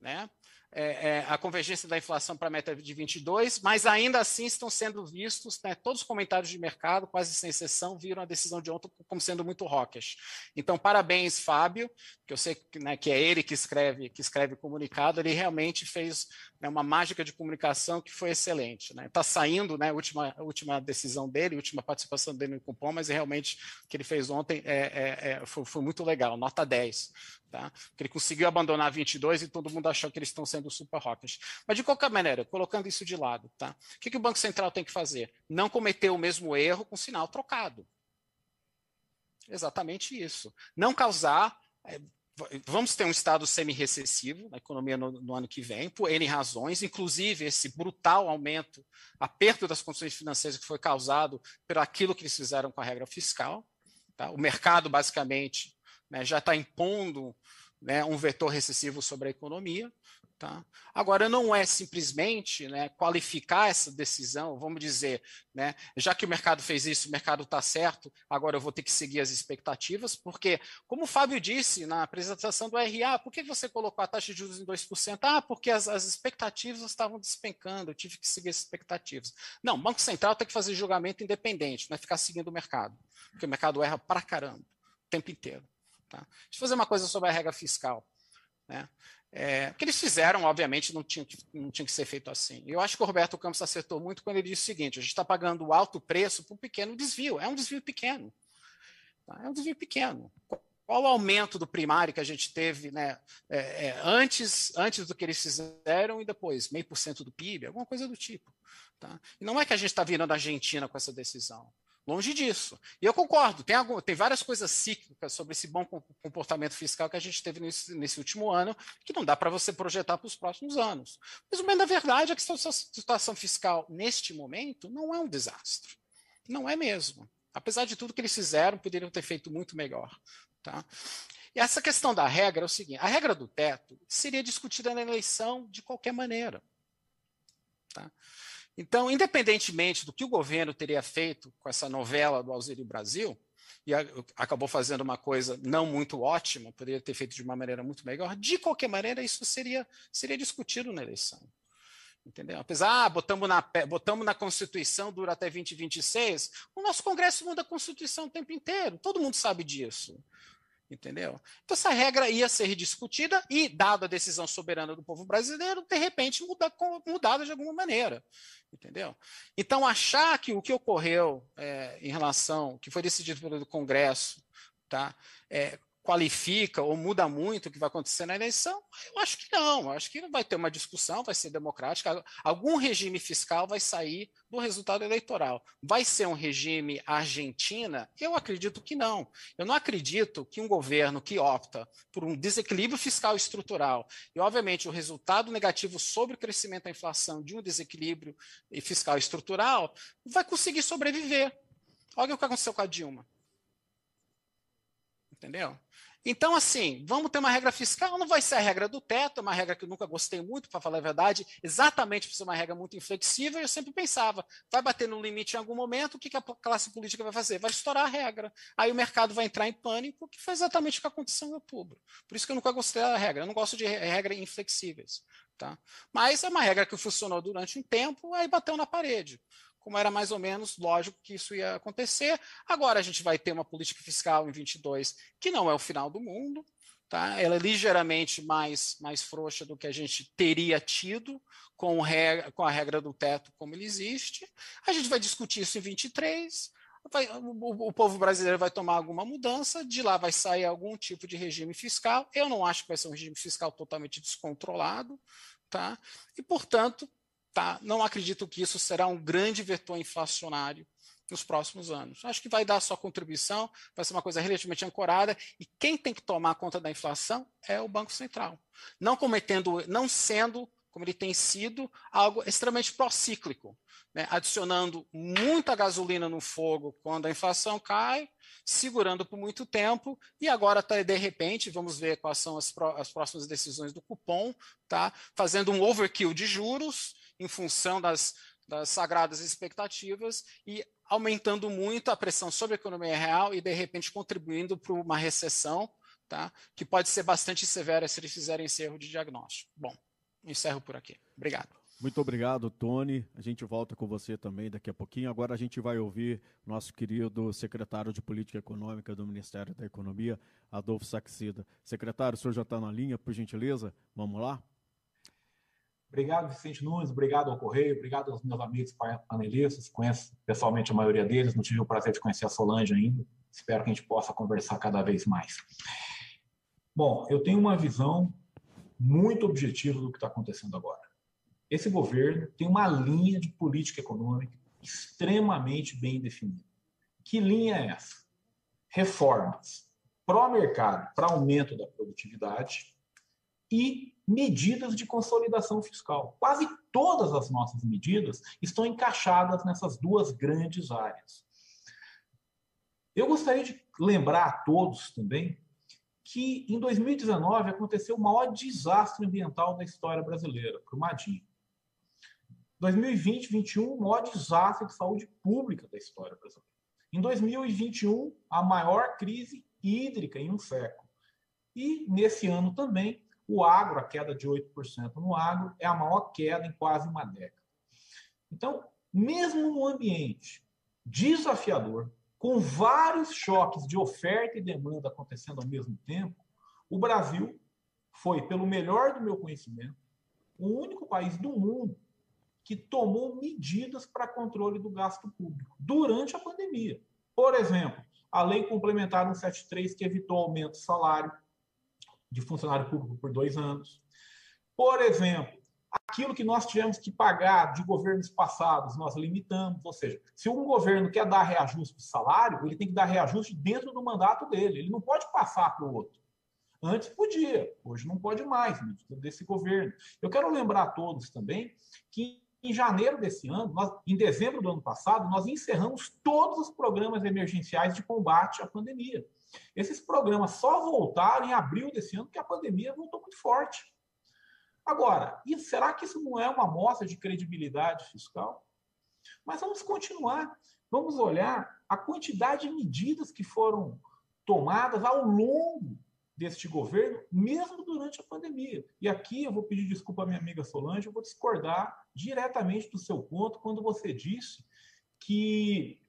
né? É, é, a convergência da inflação para a meta de 22, mas ainda assim estão sendo vistos, né, todos os comentários de mercado, quase sem exceção, viram a decisão de ontem como sendo muito rocas. Então, parabéns, Fábio, que eu sei né, que é ele que escreve, que escreve comunicado, ele realmente fez né, uma mágica de comunicação que foi excelente. Está né? Saindo né, a última, a última decisão dele, última participação dele no cupom, mas realmente o que ele fez ontem é, é, é, foi, foi, muito legal, nota 10. Tá? Porque ele conseguiu abandonar 22 e todo mundo achou que eles estão sendo super rockers. Mas, de qualquer maneira, colocando isso de lado, tá? o que, que o Banco Central tem que fazer? Não cometer o mesmo erro com sinal trocado. Exatamente isso. Não causar é, vamos ter um estado semi-recessivo na economia no, no, ano que vem, por N razões, inclusive esse brutal aumento, aperto das condições financeiras que foi causado por aquilo que eles fizeram com a regra fiscal. Tá? O mercado, basicamente, né, já está impondo né, um vetor recessivo sobre a economia. Tá? Agora, não é simplesmente né, qualificar essa decisão, vamos dizer, né, já que o mercado fez isso, o mercado está certo, agora eu vou ter que seguir as expectativas, porque, como o Fábio disse na apresentação do RA, por que você colocou a taxa de juros em 2%? Ah, porque as, as expectativas estavam despencando, eu tive que seguir as expectativas. Não, o Banco Central tem que fazer julgamento independente, não é ficar seguindo o mercado, porque o mercado erra para caramba, o tempo inteiro. Tá? Deixa eu fazer uma coisa sobre a regra fiscal. Né? É, o que eles fizeram, obviamente, não tinha, que, não tinha que ser feito assim. Eu acho que o Roberto Campos acertou muito quando ele disse o seguinte: a gente está pagando alto preço por um pequeno desvio. É um desvio pequeno. Tá? É um desvio pequeno. Qual o aumento do primário que a gente teve né, é, é, antes, antes do que eles fizeram e depois? Meio por cento do PIB, alguma coisa do tipo. Tá? E não é que a gente está virando a Argentina com essa decisão. Longe disso. E eu concordo, tem, algum, tem várias coisas cíclicas sobre esse bom comportamento fiscal que a gente teve nesse, nesse último ano, que não dá para você projetar para os próximos anos. Mas o bem da verdade é que a situação fiscal, neste momento, não é um desastre. Não é mesmo. Apesar de tudo que eles fizeram, poderiam ter feito muito melhor. Tá? E essa questão da regra é o seguinte: a regra do teto seria discutida na eleição de qualquer maneira. Tá? Então, independentemente do que o governo teria feito com essa novela do Auxílio Brasil, e acabou fazendo uma coisa não muito ótima, poderia ter feito de uma maneira muito melhor, de qualquer maneira, isso seria, seria discutido na eleição. Entendeu? Apesar, ah, botamos na, botamos na Constituição, dura até 2026, o nosso Congresso muda a Constituição o tempo inteiro, todo mundo sabe disso. Entendeu? Então, essa regra ia ser discutida e, dada a decisão soberana do povo brasileiro, de repente muda, mudada de alguma maneira. Entendeu? Então, achar que o que ocorreu é, em relação, que foi decidido pelo Congresso, tá, é, qualifica ou muda muito o que vai acontecer na eleição? Eu acho que não. Eu acho que vai ter uma discussão, vai ser democrática. Algum regime fiscal vai sair do resultado eleitoral. Vai ser um regime Argentina? Eu acredito que não. Eu não acredito que um governo que opta por um desequilíbrio fiscal estrutural e, obviamente, o resultado negativo sobre o crescimento da inflação de um desequilíbrio fiscal estrutural vai conseguir sobreviver. Olha o que aconteceu com a Dilma. Entendeu? Então, assim, vamos ter uma regra fiscal, não vai ser a regra do teto, uma regra que eu nunca gostei muito, para falar a verdade, exatamente por ser uma regra muito inflexível, eu sempre pensava, vai bater no limite em algum momento, o que a classe política vai fazer? Vai estourar a regra. Aí o mercado vai entrar em pânico, que foi exatamente o que aconteceu em outubro. Por isso que eu nunca gostei da regra, eu não gosto de regra inflexíveis. Tá? Mas é uma regra que funcionou durante um tempo, aí bateu na parede como era mais ou menos lógico que isso ia acontecer. Agora a gente vai ter uma política fiscal em 22 que não é o final do mundo, tá? Ela é ligeiramente mais mais frouxa do que a gente teria tido com, regra, com a regra do teto como ele existe. A gente vai discutir isso em 23. Vai, o, o, povo brasileiro vai tomar alguma mudança, de lá vai sair algum tipo de regime fiscal. Eu não acho que vai ser um regime fiscal totalmente descontrolado, tá? E, portanto, tá? não acredito que isso será um grande vetor inflacionário nos próximos anos. Acho que vai dar sua contribuição, vai ser uma coisa relativamente ancorada, e quem tem que tomar conta da inflação é o Banco Central. Não cometendo, não sendo, como ele tem sido, algo extremamente procíclico, né? adicionando muita gasolina no fogo quando a inflação cai, segurando por muito tempo, e agora, tá, de repente, vamos ver quais são as, as próximas decisões do cupom, tá? fazendo um overkill de juros, em função das, das sagradas expectativas e aumentando muito a pressão sobre a economia real e, de repente, contribuindo para uma recessão tá? que pode ser bastante severa se eles fizerem esse erro de diagnóstico. Bom, encerro por aqui. Obrigado. Muito obrigado, Tony. A gente volta com você também daqui a pouquinho. Agora a gente vai ouvir nosso querido secretário de Política Econômica do Ministério da Economia, Adolfo Saxida. Secretário, o senhor já está na linha, por gentileza? Vamos lá? Obrigado, Vicente Nunes, obrigado ao Correio, obrigado aos meus amigos panelistas, conheço pessoalmente a maioria deles, não tive o prazer de conhecer a Solange ainda, espero que a gente possa conversar cada vez mais. Bom, eu tenho uma visão muito objetiva do que está acontecendo agora esse governo tem uma linha de política econômica extremamente bem definida. Que linha é essa? Reformas pró-mercado para aumento da produtividade e medidas de consolidação fiscal. Quase todas as nossas medidas estão encaixadas nessas duas grandes áreas. Eu gostaria de lembrar a todos também que em 2019 aconteceu o maior desastre ambiental da história brasileira, Brumadinho. 2020, 2021, o maior desastre de saúde pública da história brasileira. Em 2021, a maior crise hídrica em um século. E nesse ano também, o agro, a queda de 8% no agro, é a maior queda em quase uma década. Então, mesmo no ambiente desafiador, com vários choques de oferta e demanda acontecendo ao mesmo tempo, o Brasil foi, pelo melhor do meu conhecimento, o único país do mundo que tomou medidas para controle do gasto público durante a pandemia. Por exemplo, a Lei Complementar 173, que evitou aumento do salário de funcionário público por dois anos. Por exemplo, aquilo que nós tivemos que pagar de governos passados, nós limitamos. Ou seja, se um governo quer dar reajuste de salário, ele tem que dar reajuste dentro do mandato dele. Ele não pode passar para o outro. Antes podia, hoje não pode mais, desse governo. Eu quero lembrar a todos também que em janeiro desse ano, nós, em dezembro do ano passado, nós encerramos todos os programas emergenciais de combate à pandemia. Esses programas só voltaram em abril desse ano, porque a pandemia voltou muito forte. Agora, e será que isso não é uma amostra de credibilidade fiscal? Mas vamos continuar. Vamos olhar a quantidade de medidas que foram tomadas ao longo deste governo, mesmo durante a pandemia. E aqui eu vou pedir desculpa à minha amiga Solange, eu vou discordar diretamente do seu ponto quando você disse que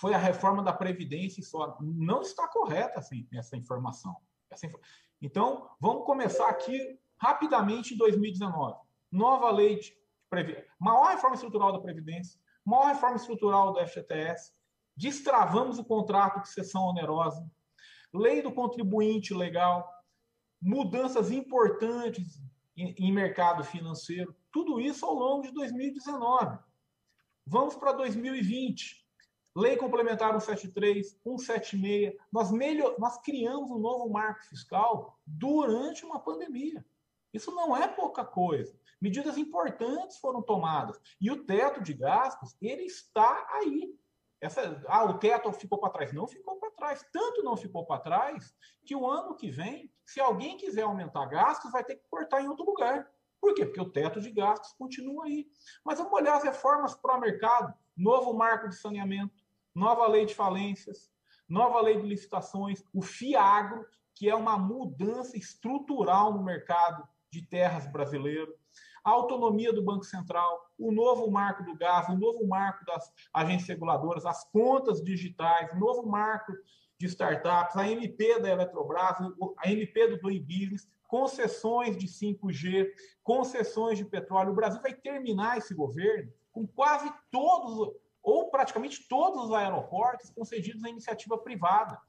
foi a reforma da Previdência e só. Não está correta assim, essa informação. Essa inf... Então, vamos começar aqui rapidamente em 2019. Nova lei de maior reforma estrutural da Previdência, maior reforma estrutural do FGTS, destravamos o contrato de sessão onerosa, lei do contribuinte legal, mudanças importantes em, em mercado financeiro, tudo isso ao longo de 2019. Vamos para 2020. Lei Complementar 173, 176. Nós, melhor, nós criamos um novo marco fiscal durante uma pandemia. Isso não é pouca coisa. Medidas importantes foram tomadas. E o teto de gastos, ele está aí. Essa, ah, o teto ficou para trás. Não ficou para trás. Tanto não ficou para trás que o ano que vem, se alguém quiser aumentar gastos, vai ter que cortar em outro lugar. Por quê? Porque o teto de gastos continua aí. Mas vamos olhar as reformas para o mercado. Novo marco de saneamento, nova lei de falências, nova lei de licitações, o FIAGRO, que é uma mudança estrutural no mercado de terras brasileiro, a autonomia do Banco Central, o novo marco do gás, o novo marco das agências reguladoras, as contas digitais, o novo marco de startups, a MP da Eletrobras, a MP do Doing Business, concessões de 5G, concessões de petróleo. O Brasil vai terminar esse governo com quase todos, ou praticamente todos os aeroportos concedidos à iniciativa privada.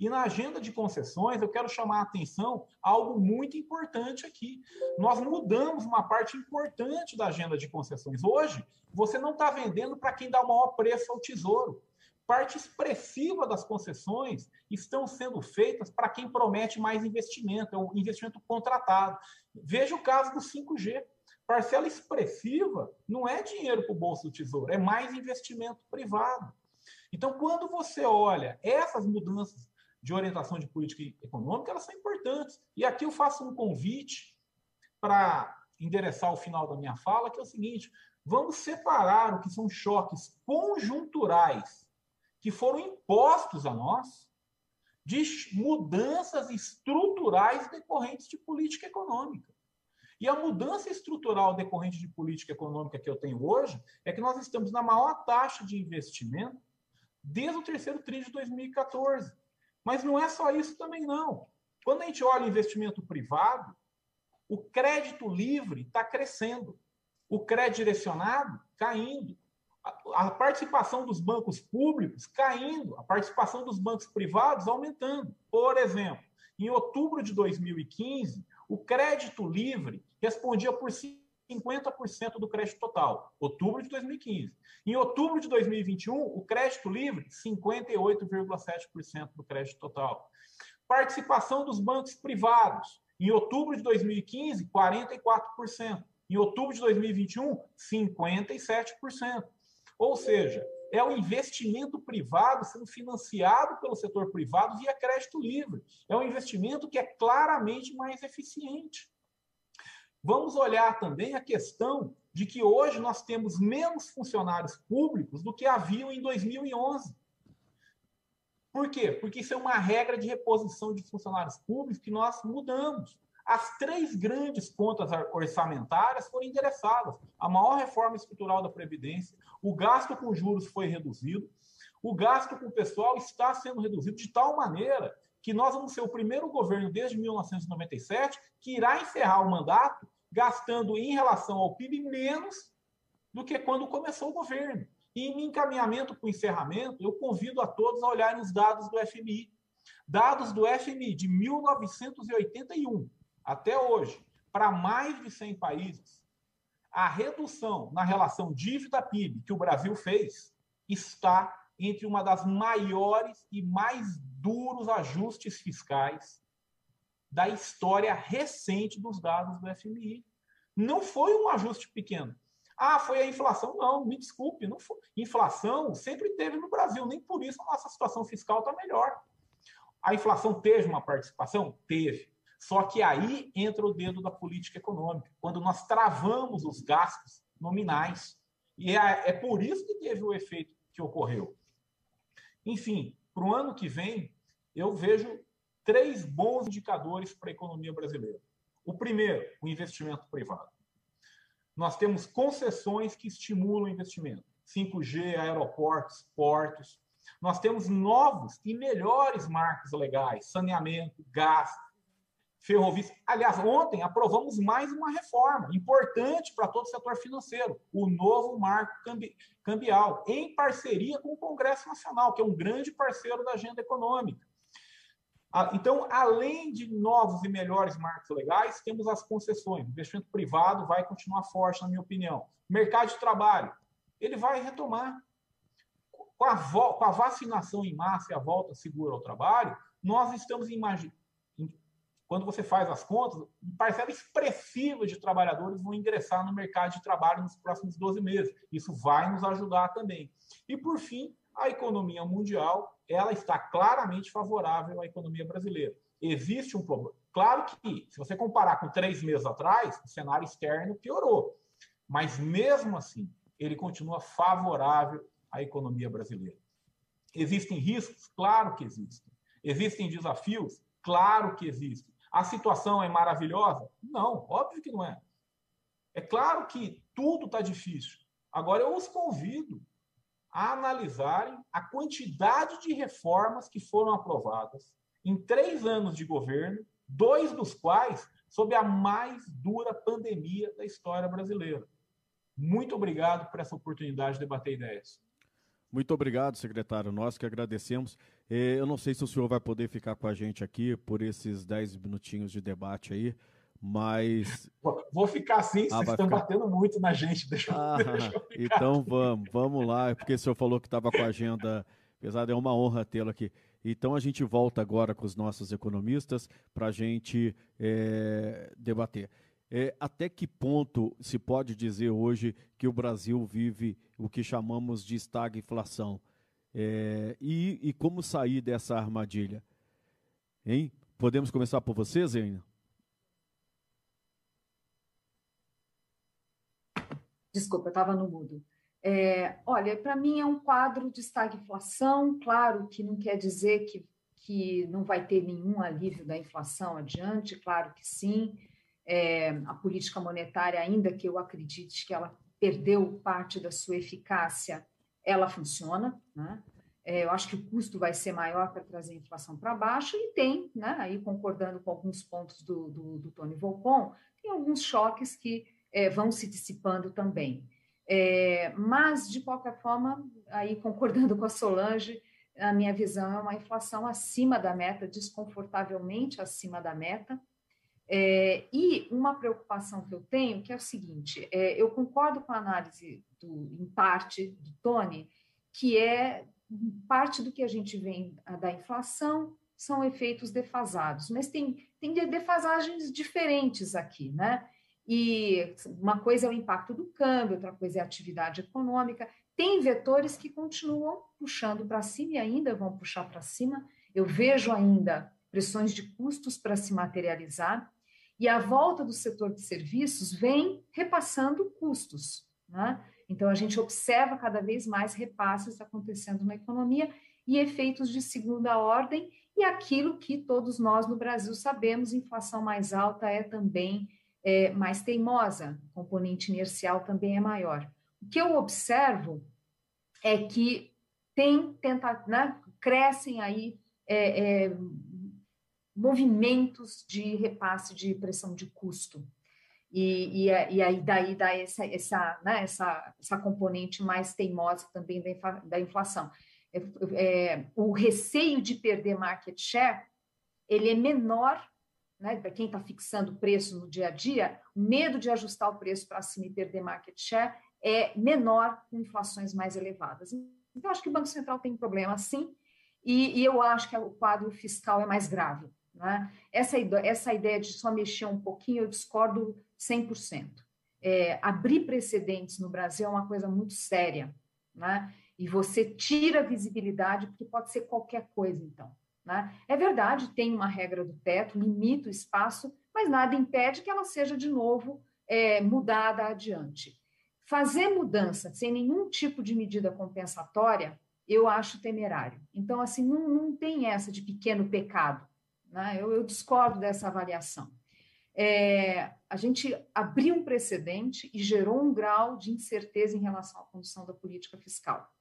E na agenda de concessões, eu quero chamar a atenção a algo muito importante aqui. Nós mudamos uma parte importante da agenda de concessões. Hoje, você não está vendendo para quem dá o maior preço ao tesouro. Parte expressiva das concessões estão sendo feitas para quem promete mais investimento, é um investimento contratado. Veja o caso do 5G. Parcela expressiva não é dinheiro para o bolso do tesouro, é mais investimento privado. Então, quando você olha essas mudanças de orientação de política econômica, elas são importantes. E aqui eu faço um convite para endereçar o final da minha fala, que é o seguinte: vamos separar o que são choques conjunturais que foram impostos a nós de mudanças estruturais decorrentes de política econômica. E a mudança estrutural decorrente de política econômica que eu tenho hoje é que nós estamos na maior taxa de investimento desde o terceiro TRI de 2014. Mas não é só isso também, não. Quando a gente olha o investimento privado, o crédito livre está crescendo, o crédito direcionado caindo, a participação dos bancos públicos caindo, a participação dos bancos privados aumentando. Por exemplo, em outubro de 2015, o crédito livre respondia por 50% do crédito total, outubro de 2015. Em outubro de 2021, o crédito livre, 58,7% do crédito total. Participação dos bancos privados, em outubro de 2015, 44%. Em outubro de 2021, 57%. Ou seja, é o investimento privado sendo financiado pelo setor privado via crédito livre. É um investimento que é claramente mais eficiente. Vamos olhar também a questão de que hoje nós temos menos funcionários públicos do que haviam em 2011. Por quê? Porque isso é uma regra de reposição de funcionários públicos que nós mudamos. As três grandes contas orçamentárias foram endereçadas. A maior reforma estrutural da Previdência, o gasto com juros foi reduzido, o gasto com o pessoal está sendo reduzido de tal maneira que nós vamos ser o primeiro governo desde 1997 que irá encerrar o mandato gastando em relação ao PIB menos do que quando começou o governo. E em encaminhamento para o encerramento, eu convido a todos a olharem os dados do FMI. Dados do FMI de 1981 até hoje, para mais de 100 países, a redução na relação dívida-PIB que o Brasil fez está entre uma das maiores e mais duros ajustes fiscais da história recente dos dados do FMI. Não foi um ajuste pequeno. Ah, foi a inflação? Não, me desculpe, não foi. Inflação sempre teve no Brasil, nem por isso a nossa situação fiscal está melhor. A inflação teve uma participação? Teve. Só que aí entra o dedo da política econômica, quando nós travamos os gastos nominais. E é, é por isso que teve o efeito que ocorreu. Enfim, para o ano que vem, eu vejo três bons indicadores para a economia brasileira. O primeiro, o investimento privado. Nós temos concessões que estimulam o investimento. 5G, aeroportos, portos. Nós temos novos e melhores marcos legais, saneamento, gás, ferrovias. Aliás, ontem aprovamos mais uma reforma importante para todo o setor financeiro, o novo marco cambial, em parceria com o Congresso Nacional, que é um grande parceiro da agenda econômica. Ah, então, além de novos e melhores marcos legais, temos as concessões. O investimento privado vai continuar forte, na minha opinião. Mercado de trabalho, ele vai retomar. Com a, com a vacinação em massa e a volta segura ao trabalho, nós estamos imaginando quando você faz as contas, parcela expressiva de trabalhadores vão ingressar no mercado de trabalho nos próximos 12 meses. Isso vai nos ajudar também. E, por fim, a economia mundial ela está claramente favorável à economia brasileira. Existe um problema. Claro que, se você comparar com três meses atrás, o cenário externo piorou. Mas, mesmo assim, ele continua favorável à economia brasileira. Existem riscos? Claro que existem. Existem desafios? Claro que existem. A situação é maravilhosa? Não, óbvio que não é. É claro que tudo está difícil. Agora, eu os convido a analisarem a quantidade de reformas que foram aprovadas em três anos de governo, dois dos quais sob a mais dura pandemia da história brasileira. Muito obrigado por essa oportunidade de debater ideias. Muito obrigado, secretário. Nós que agradecemos. É, eu não sei se o senhor vai poder ficar com a gente aqui por esses 10 minutinhos de debate aí, mas. Vou ficar sim, ah, vocês estão ficar... batendo muito na gente. Deixa, ah, deixa eu então vamos, vamos lá, porque o senhor falou que estava com a agenda pesada, é uma honra tê-lo aqui. Então a gente volta agora com os nossos economistas para a gente é, debater. É, até que ponto se pode dizer hoje que o Brasil vive o que chamamos de estagflação? É, e, e, como sair dessa armadilha? Hein? Podemos começar por você, Zênia? Desculpa, eu estava no mudo. É, olha, para mim é um quadro de estagflação, claro que não quer dizer que, que não vai ter nenhum alívio da inflação adiante, claro que sim, é, a política monetária, ainda que eu acredite que ela perdeu parte da sua eficácia, ela funciona, né? É, eu acho que o custo vai ser maior para trazer a inflação para baixo e tem, né, aí concordando com alguns pontos do, do, do Tony Volpon, tem alguns choques que é, vão se dissipando também. É, mas, de qualquer forma, aí concordando com a Solange, a minha visão é uma inflação acima da meta, desconfortavelmente acima da meta. É, e uma preocupação que eu tenho, que é o seguinte, é, eu concordo com a análise, do, em parte, do Tony, que é parte do que a gente vê da inflação são efeitos defasados, mas tem, tem defasagens diferentes aqui, né? E uma coisa é o impacto do câmbio, outra coisa é a atividade econômica. Tem vetores que continuam puxando para cima e ainda vão puxar para cima. Eu vejo ainda pressões de custos para se materializar, e a volta do setor de serviços vem repassando custos. Né? Então, a gente observa cada vez mais repasses acontecendo na economia e efeitos de segunda ordem, e aquilo que todos nós no Brasil sabemos: inflação mais alta é também é, mais teimosa, componente inercial também é maior. O que eu observo é que tem tenta, né, crescem aí é, é, movimentos de repasse de pressão de custo. E, e, e aí daí dá essa, essa, né, essa, essa componente mais teimosa também da, da inflação. É, é, o receio de perder market share ele é menor, né, para quem está fixando o preço no dia a dia, o medo de ajustar o preço para cima e perder market share é menor com inflações mais elevadas. Então, acho que o Banco Central tem problema, sim, e, e eu acho que o quadro fiscal é mais grave. Né? Essa, essa ideia de só mexer um pouquinho, eu discordo 100%. É, abrir precedentes no Brasil é uma coisa muito séria, né? E você tira a visibilidade, porque pode ser qualquer coisa, então. Né? É verdade, tem uma regra do teto, limita o espaço, mas nada impede que ela seja de novo é, mudada adiante. Fazer mudança sem nenhum tipo de medida compensatória, eu acho temerário. Então, assim, não, não tem essa de pequeno pecado. Né? Eu, eu discordo dessa avaliação é, a gente abriu um precedente e gerou um grau de incerteza em relação à condução da política fiscal.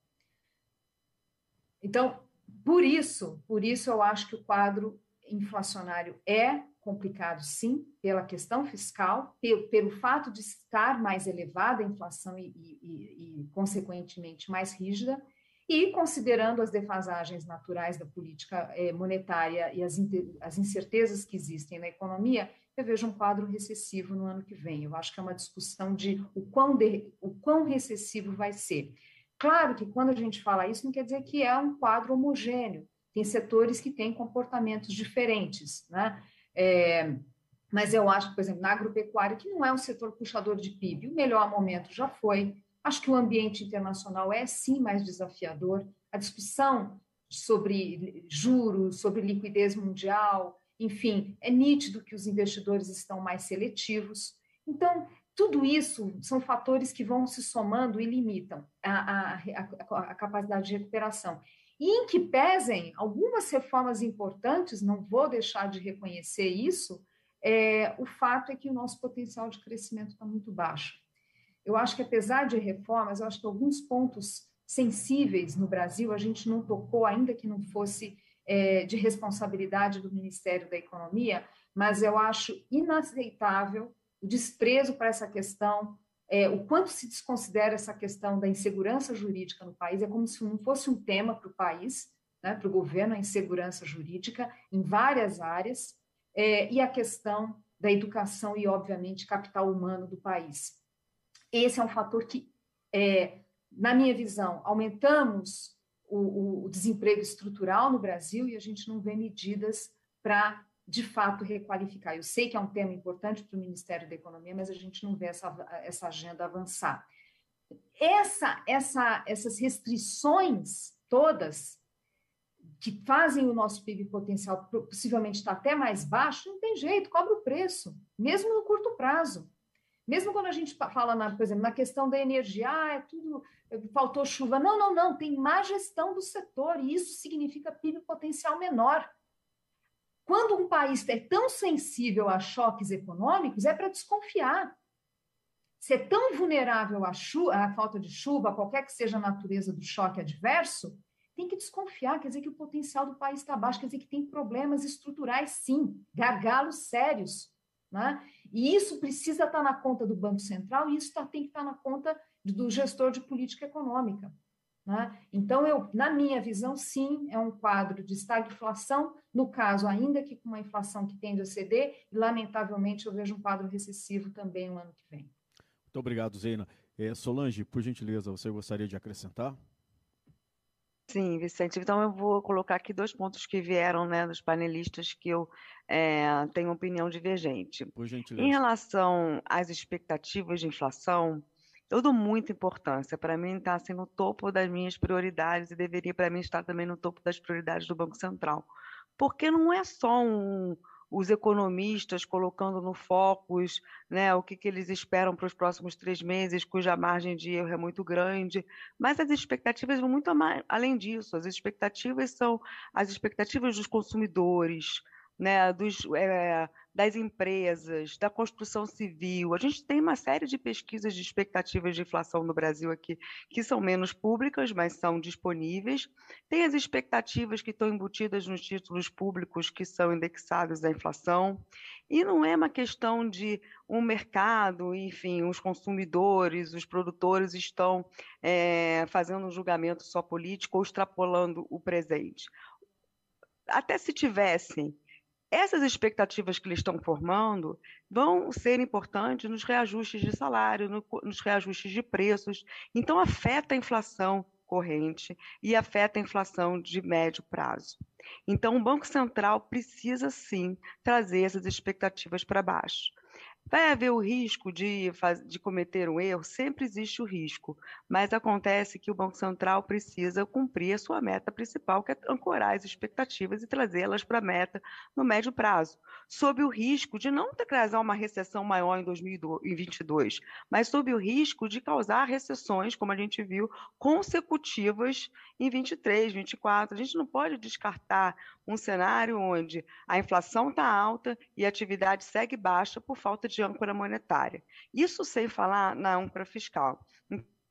Então, por isso, por isso eu acho que o quadro inflacionário é complicado, sim, pela questão fiscal, pelo, pelo fato de estar mais elevada a inflação e, e, e, consequentemente, mais rígida, e considerando as defasagens naturais da política eh, monetária e as, as incertezas que existem na economia, eu vejo um quadro recessivo no ano que vem. Eu acho que é uma discussão de o quão, de, o quão recessivo vai ser. Claro que quando a gente fala isso, não quer dizer que é um quadro homogêneo. Tem setores que têm comportamentos diferentes, né? É, mas eu acho, por exemplo, na agropecuária, que não é um setor puxador de PIB, o melhor momento já foi. Acho que o ambiente internacional é sim mais desafiador. A discussão sobre juros, sobre liquidez mundial, enfim, é nítido que os investidores estão mais seletivos. Então, tudo isso são fatores que vão se somando e limitam a, a, a, a capacidade de recuperação. E em que pesem algumas reformas importantes, não vou deixar de reconhecer isso, é, o fato é que o nosso potencial de crescimento está muito baixo. Eu acho que, apesar de reformas, eu acho que alguns pontos sensíveis no Brasil a gente não tocou, ainda que não fosse é, de responsabilidade do Ministério da Economia, mas eu acho inaceitável o desprezo para essa questão, é, o quanto se desconsidera essa questão da insegurança jurídica no país, é como se não fosse um tema para o país, né, para o governo, a insegurança jurídica em várias áreas, é, e a questão da educação e, obviamente, capital humano do país. Esse é um fator que, é, na minha visão, aumentamos o, o, desemprego estrutural no Brasil e a gente não vê medidas para, de fato, requalificar. Eu sei que é um tema importante para o Ministério da Economia, mas a gente não vê essa, essa agenda avançar. Essa, essa, essas restrições todas que fazem o nosso PIB potencial possivelmente estar até mais baixo, não tem jeito, cobra o preço, mesmo no curto prazo. Mesmo quando a gente fala, na, por exemplo, na questão da energia, ah, é tudo, faltou chuva. Não, não, não, tem má gestão do setor, e isso significa PIB potencial menor. Quando um país é tão sensível a choques econômicos, é para desconfiar. Se é tão vulnerável à, à, falta de chuva, qualquer que seja a natureza do choque adverso, tem que desconfiar, quer dizer que o potencial do país está baixo, quer dizer que tem problemas estruturais, sim, gargalos sérios. Né? E isso precisa estar na conta do Banco Central e isso tá, tem que estar na conta do gestor de política econômica. Né? Então, eu, na minha visão, sim, é um quadro de estagflação, no caso, ainda que com uma inflação que tende a ceder, e lamentavelmente eu vejo um quadro recessivo também no ano que vem. Muito obrigado, Zeina. É, Solange, por gentileza, você gostaria de acrescentar? Sim, Vicente. Então, eu vou colocar aqui dois pontos que vieram né, dos panelistas que eu é, tenho opinião divergente. Por gentileza. Em relação às expectativas de inflação, eu dou muita importância. Para mim, está assim, no topo das minhas prioridades e deveria, para mim, estar também no topo das prioridades do Banco Central. Porque não é só um, os economistas colocando no focus né, o que, que eles esperam para os próximos três meses, cuja margem de erro é muito grande, mas as expectativas vão muito além disso. As expectativas são as expectativas dos consumidores, né, dos, é, das empresas, da construção civil. A gente tem uma série de pesquisas de expectativas de inflação no Brasil aqui, que são menos públicas, mas são disponíveis. Tem as expectativas que estão embutidas nos títulos públicos que são indexados à inflação. E não é uma questão de um mercado, enfim, os consumidores, os produtores estão é, fazendo um julgamento só político ou extrapolando o presente. Até se tivessem essas expectativas que eles estão formando vão ser importantes nos reajustes de salário, no, nos reajustes de preços. Então, afeta a inflação corrente e afeta a inflação de médio prazo. Então, o Banco Central precisa sim trazer essas expectativas para baixo. Vai haver o risco de, de cometer um erro? Sempre existe o risco, mas acontece que o Banco Central precisa cumprir a sua meta principal, que é ancorar as expectativas e trazê-las para a meta no médio prazo, sob o risco de não causar uma recessão maior em 2022, mas sob o risco de causar recessões, como a gente viu, consecutivas em 23, 24. A gente não pode descartar um cenário onde a inflação está alta e a atividade segue baixa por falta de âncora monetária. Isso sem falar na âncora fiscal.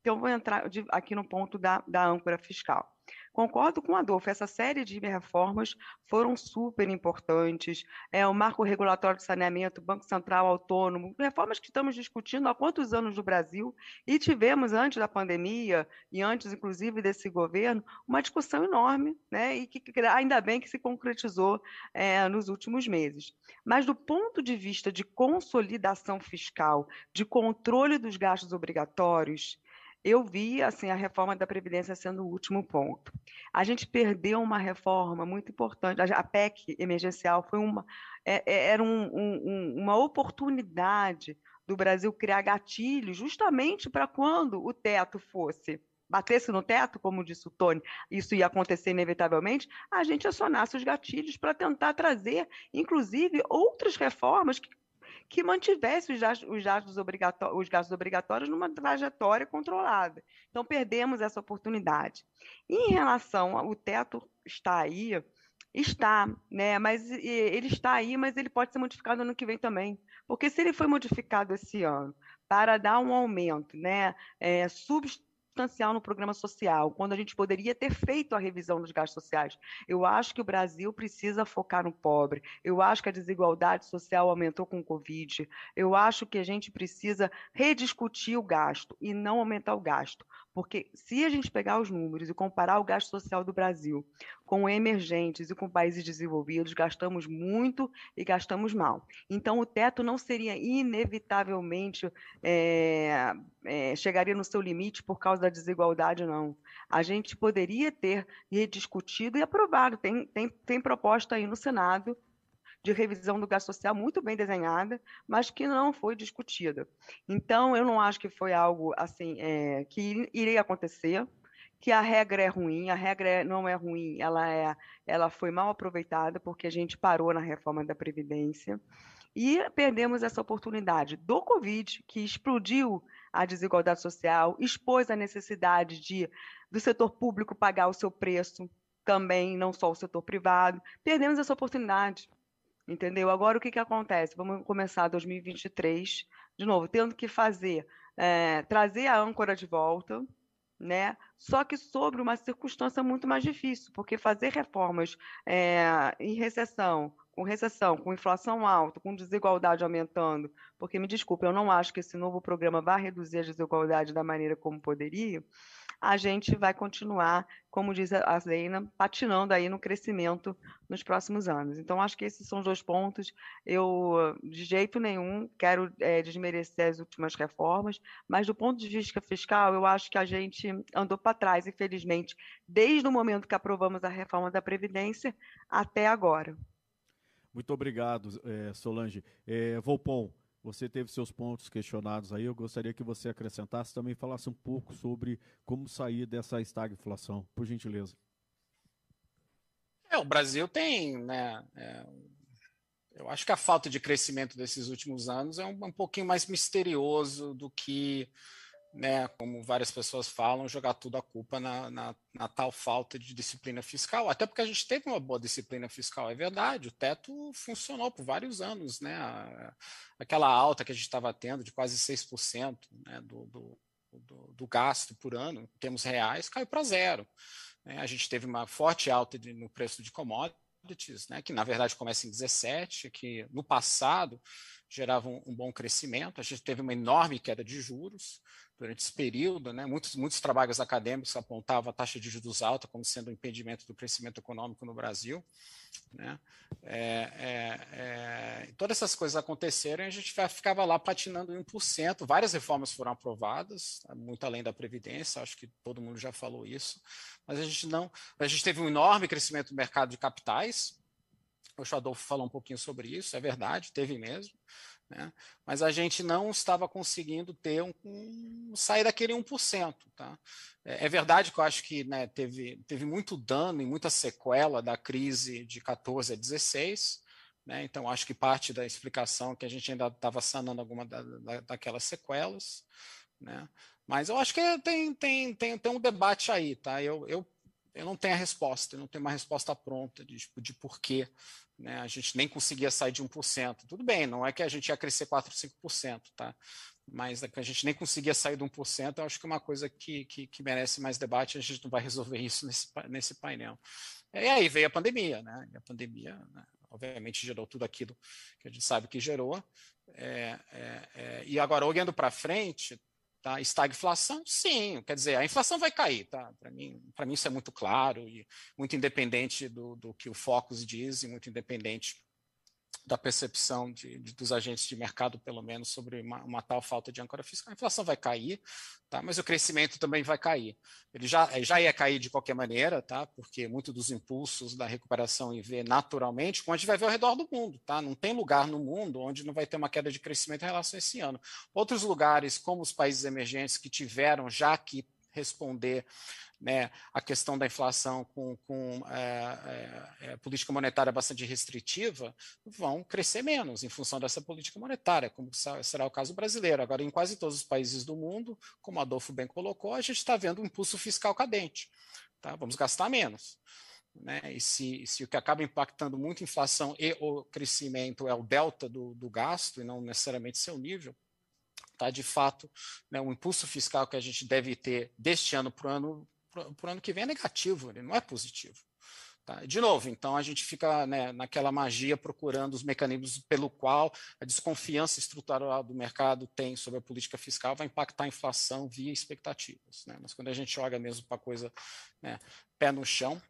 Então, vou entrar aqui no ponto da, da âncora fiscal. Concordo com o Adolfo, essa série de reformas foram super importantes. É, o marco regulatório de saneamento, Banco Central autônomo, reformas que estamos discutindo há quantos anos no Brasil e tivemos antes da pandemia e antes, inclusive, desse governo, uma discussão enorme, né? E que ainda bem que se concretizou é, nos últimos meses. Mas do ponto de vista de consolidação fiscal, de controle dos gastos obrigatórios, eu vi assim a reforma da Previdência sendo o último ponto. A gente perdeu uma reforma muito importante. A PEC emergencial foi uma, é, é, era um, um, uma oportunidade do Brasil criar gatilhos justamente para quando o teto fosse batesse no teto, como disse o Tony, isso ia acontecer inevitavelmente, a gente acionasse os gatilhos para tentar trazer, inclusive, outras reformas que que mantivesse os gastos, os gastos, obrigatórios, os gastos obrigatórios numa trajetória controlada. Então, perdemos essa oportunidade. E em relação ao teto está aí, está, né? Mas ele está aí, mas ele pode ser modificado ano que vem também. Porque se ele foi modificado esse ano para dar um aumento, né, é, substancial no programa social, quando a gente poderia ter feito a revisão dos gastos sociais. Eu acho que o Brasil precisa focar no pobre. Eu acho que a desigualdade social aumentou com o Covid. Eu acho que a gente precisa rediscutir o gasto e não aumentar o gasto. Porque se a gente pegar os números e comparar o gasto social do Brasil com emergentes e com países desenvolvidos, gastamos muito e gastamos mal. Então, o teto não seria inevitavelmente é, é, chegaria no seu limite por causa da desigualdade, não. A gente poderia ter rediscutido e aprovado. Tem, tem, tem proposta aí no Senado de revisão do gasto social muito bem desenhada, mas que não foi discutida. Então, eu não acho que foi algo assim é, que iria acontecer, que a regra é ruim, a regra é, não é ruim, ela, é, ela foi mal aproveitada porque a gente parou na reforma da Previdência e perdemos essa oportunidade do Covid, que explodiu a desigualdade social, expôs a necessidade de do setor público pagar o seu preço, também não só o setor privado. Perdemos essa oportunidade. Entendeu? Agora o que, que acontece? Vamos começar 2023, de novo, tendo que fazer, é, trazer a âncora de volta, né? Só que sobre uma circunstância muito mais difícil, porque fazer reformas é, em recessão, com recessão, com inflação alta, com desigualdade aumentando, porque me desculpe, eu não acho que esse novo programa vai reduzir a desigualdade da maneira como poderia, a gente vai continuar, como diz a Zeina, patinando aí no crescimento nos próximos anos. Então, acho que esses são os dois pontos. Eu, de jeito nenhum, quero é, desmerecer as últimas reformas, mas do ponto de vista fiscal, eu acho que a gente andou para trás, infelizmente, desde o momento que aprovamos a reforma da Previdência até agora. Muito obrigado, é, Solange. É, Volpon, você teve seus pontos questionados aí. Eu gostaria que você acrescentasse também falasse um pouco sobre como sair dessa estagflação, por gentileza. É, o Brasil tem, né? É, eu acho que a falta de crescimento desses últimos anos é um, um pouquinho mais misterioso do que né, como várias pessoas falam, jogar tudo a culpa na, na, na, tal falta de disciplina fiscal, até porque a gente teve uma boa disciplina fiscal, é verdade, o teto funcionou por vários anos, né, aquela alta que a gente estava tendo de quase 6% né, do, do, do, do, gasto por ano, em termos reais, caiu para zero. Né, a gente teve uma forte alta de, no preço de commodities, né, que na verdade começa em 17, que no passado gerava um, um bom crescimento, a gente teve uma enorme queda de juros, durante esse período, né, muitos, muitos trabalhos acadêmicos apontavam a taxa de juros alta como sendo um impedimento do crescimento econômico no Brasil. Né? É, é, é, todas essas coisas aconteceram e a gente ficava lá patinando em 1%. Várias reformas foram aprovadas, muito além da Previdência, acho que todo mundo já falou isso, mas a gente não. A gente teve um enorme crescimento do mercado de capitais. O Adolfo falou um pouquinho sobre isso, é verdade, teve mesmo. Né? Mas a gente não estava conseguindo ter um, um sair daquele 1%. Tá? É, é verdade que eu acho que né, teve, teve muito dano e muita sequela da crise de 14 a 16. Né? Então, acho que parte da explicação é que a gente ainda estava sanando alguma da, da, daquelas sequelas. Né? Mas eu acho que tem, tem, tem, tem um debate aí. Tá? Eu, eu eu não tenho a resposta, eu não tenho uma resposta pronta de, tipo, de porquê né? A gente nem conseguia sair de 1%. Tudo bem, não é que a gente ia crescer 4, 5%, tá? Mas é a gente nem conseguia sair de 1%, eu acho que é uma coisa que, que, que merece mais debate, a gente não vai resolver isso nesse, nesse painel. E aí veio a pandemia, né? E a pandemia, né? obviamente, gerou tudo aquilo que a gente sabe que gerou. É, é, é, e agora, olhando para frente, Tá? Estagflação, sim, quer dizer, a inflação vai cair, tá? Para mim, para mim isso é muito claro e muito independente do, do que o Focus diz e muito independente da percepção de, de, dos agentes de mercado, pelo menos, sobre uma, uma, tal falta de âncora fiscal. A inflação vai cair, tá? mas o crescimento também vai cair. Ele já, já ia cair de qualquer maneira, tá? porque muito dos impulsos da recuperação em V, naturalmente, como a gente vai ver ao redor do mundo. Tá? Não tem lugar no mundo onde não vai ter uma queda de crescimento em relação a esse ano. Outros lugares, como os países emergentes que tiveram já que responder né, a questão da inflação com, com é, é, é, política monetária bastante restritiva, vão crescer menos em função dessa política monetária, como será o caso brasileiro. Agora, em quase todos os países do mundo, como Adolfo bem colocou, a gente está vendo um impulso fiscal cadente. Tá? Vamos gastar menos. Né? E se, se, o que acaba impactando muito a inflação e o crescimento é o delta do, do gasto e não necessariamente seu nível, tá? de fato, né, o impulso fiscal que a gente deve ter deste ano para o ano para o ano que vem é negativo, ele não é positivo. Tá? De novo, então a gente fica né, naquela magia procurando os mecanismos pelo qual a desconfiança estrutural do mercado tem sobre a política fiscal vai impactar a inflação via expectativas. Né? Mas quando a gente olha mesmo para a coisa né, pé no chão,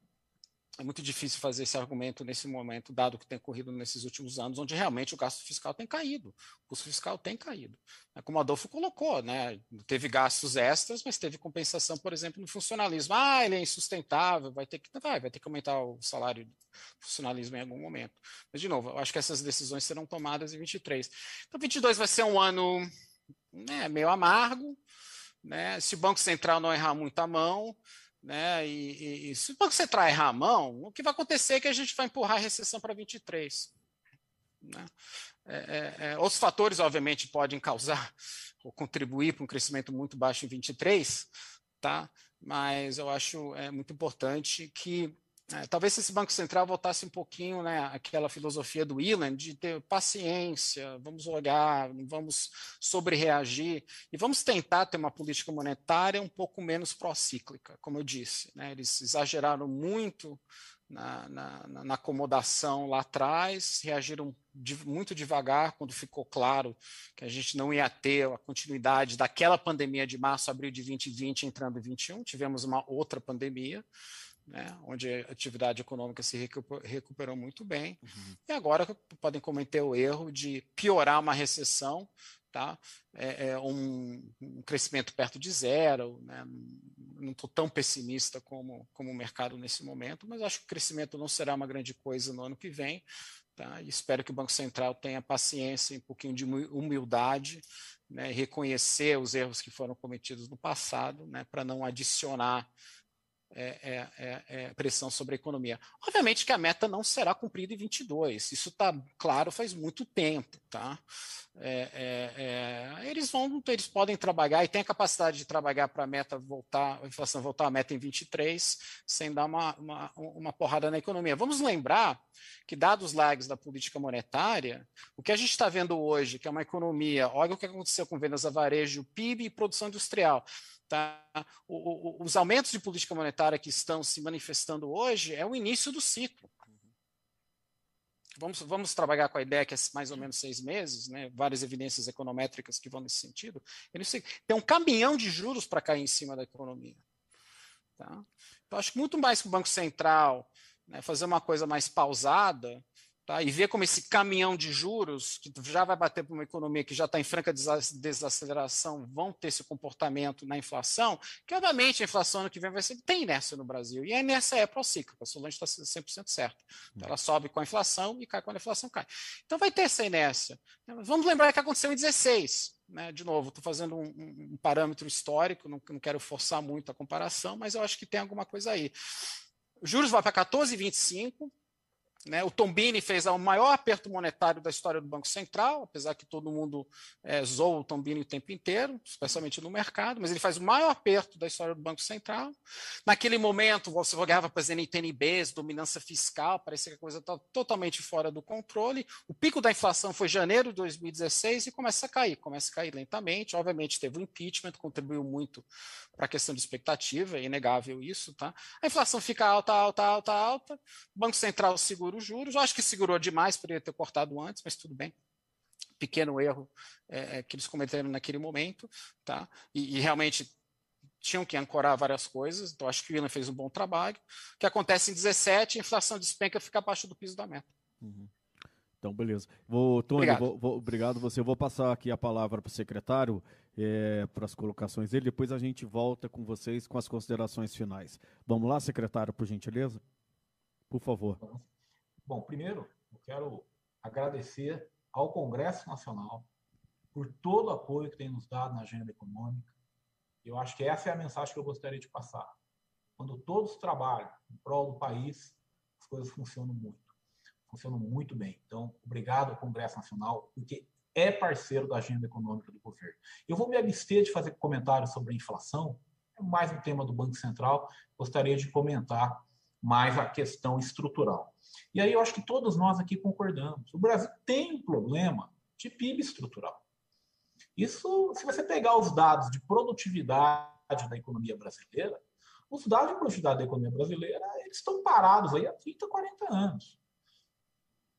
é muito difícil fazer esse argumento nesse momento, dado o que tem ocorrido nesses últimos anos, onde realmente o gasto fiscal tem caído, o custo fiscal tem caído. É como Adolfo colocou, né? teve gastos extras, mas teve compensação, por exemplo, no funcionalismo. Ah, ele é insustentável, vai ter que, vai, vai ter que aumentar o salário do funcionalismo em algum momento. Mas, de novo, eu acho que essas decisões serão tomadas em 23. Então, 22 vai ser um ano né, meio amargo, né? se o Banco Central não errar muito a mão, né? E, e, e se você trai Ramão, o que vai acontecer é que a gente vai empurrar a recessão para 23. Né? É, é, é, outros fatores, obviamente, podem causar ou contribuir para um crescimento muito baixo em 23, tá? mas eu acho é muito importante que É, talvez se esse Banco Central voltasse um pouquinho né, aquela filosofia do Ilan de ter paciência, vamos olhar, vamos sobrereagir e vamos tentar ter uma política monetária um pouco menos procíclica, como eu disse. Né, eles exageraram muito na, na, na, acomodação lá atrás, reagiram de, muito devagar quando ficou claro que a gente não ia ter a continuidade daquela pandemia de março, abril de 2020 entrando em 21, tivemos uma outra pandemia né, onde a atividade econômica se recuperou muito bem, uhum. e agora podem cometer o erro de piorar uma recessão, tá? É, é um, um, crescimento perto de zero, né? não estou tão pessimista como, como o mercado nesse momento, mas acho que o crescimento não será uma grande coisa no ano que vem, tá? e espero que o Banco Central tenha paciência e um pouquinho de humildade, né? reconhecer os erros que foram cometidos no passado, né? para não adicionar é, é, é, é, pressão sobre a economia. Obviamente que a meta não será cumprida em 22, isso está claro faz muito tempo. Tá? É, é, eles vão, eles podem trabalhar e têm a capacidade de trabalhar para a meta voltar, a inflação voltar à meta em 23, sem dar uma, uma, uma porrada na economia. Vamos lembrar que, dados os lags da política monetária, o que a gente está vendo hoje, que é uma economia, olha o que aconteceu com vendas a varejo, PIB e produção industrial Tá? O, o, os aumentos de política monetária que estão se manifestando hoje é o início do ciclo. Vamos, vamos trabalhar com a ideia que é mais ou menos seis meses, né? várias evidências econométricas que vão nesse sentido. Tem um caminhão de juros para cair em cima da economia. Tá? Então, acho que muito mais que o Banco Central né, fazer uma coisa mais pausada, Tá? E ver como esse caminhão de juros, que já vai bater para uma economia que já está em franca desaceleração, vão ter esse comportamento na inflação, que obviamente a inflação ano que vem vai ser, tem inércia no Brasil, e a inércia é procíclica, a Solange está 100% certa. Então, ela sobe com a inflação e cai quando a inflação cai. Então vai ter essa inércia. Vamos lembrar que aconteceu em 16, né, de novo, estou fazendo um, um, parâmetro histórico, não, não, quero forçar muito a comparação, mas eu acho que tem alguma coisa aí. Os juros vão para 14,25, né? O Tombini fez o maior aperto monetário da história do Banco Central, apesar que todo mundo é, o Tombini o tempo inteiro, especialmente no mercado, mas ele faz o maior aperto da história do Banco Central. Naquele momento, você olhava para as NTNBs, dominância fiscal, parecia que a coisa estava totalmente fora do controle. O pico da inflação foi janeiro de 2016 e começa a cair, começa a cair lentamente. Obviamente, teve o impeachment, contribuiu muito para a questão de expectativa, é inegável isso. Tá? A inflação fica alta, alta, alta, alta. O Banco Central segura os juros. Eu acho que segurou demais, poderia ter cortado antes, mas tudo bem. Pequeno erro é, é que eles cometeram naquele momento. Tá? E, e, realmente tinham que ancorar várias coisas. Então, acho que o William fez um bom trabalho. O que acontece em 17, a inflação despenca fica abaixo do piso da meta. Uhum. Então, beleza. Vou, Tony, obrigado. Vou, vou, obrigado você. Eu vou passar aqui a palavra para o secretário, é, para as colocações dele. Depois a gente volta com vocês com as considerações finais. Vamos lá, secretário, por gentileza? Por favor. Bom, primeiro, eu quero agradecer ao Congresso Nacional por todo o apoio que tem nos dado na agenda econômica. Eu acho que essa é a mensagem que eu gostaria de passar. Quando todos trabalham em prol do país, as coisas funcionam muito funcionam muito bem. Então, obrigado ao Congresso Nacional, porque é parceiro da agenda econômica do governo. Eu vou me abster de fazer comentários sobre a inflação, é mais um tema do Banco Central, gostaria de comentar mais a questão estrutural. E aí eu acho que todos nós aqui concordamos. O Brasil tem um problema de PIB estrutural. Isso, se você pegar os dados de produtividade da economia brasileira, os dados de produtividade da economia brasileira eles estão parados aí há 30, 40 anos.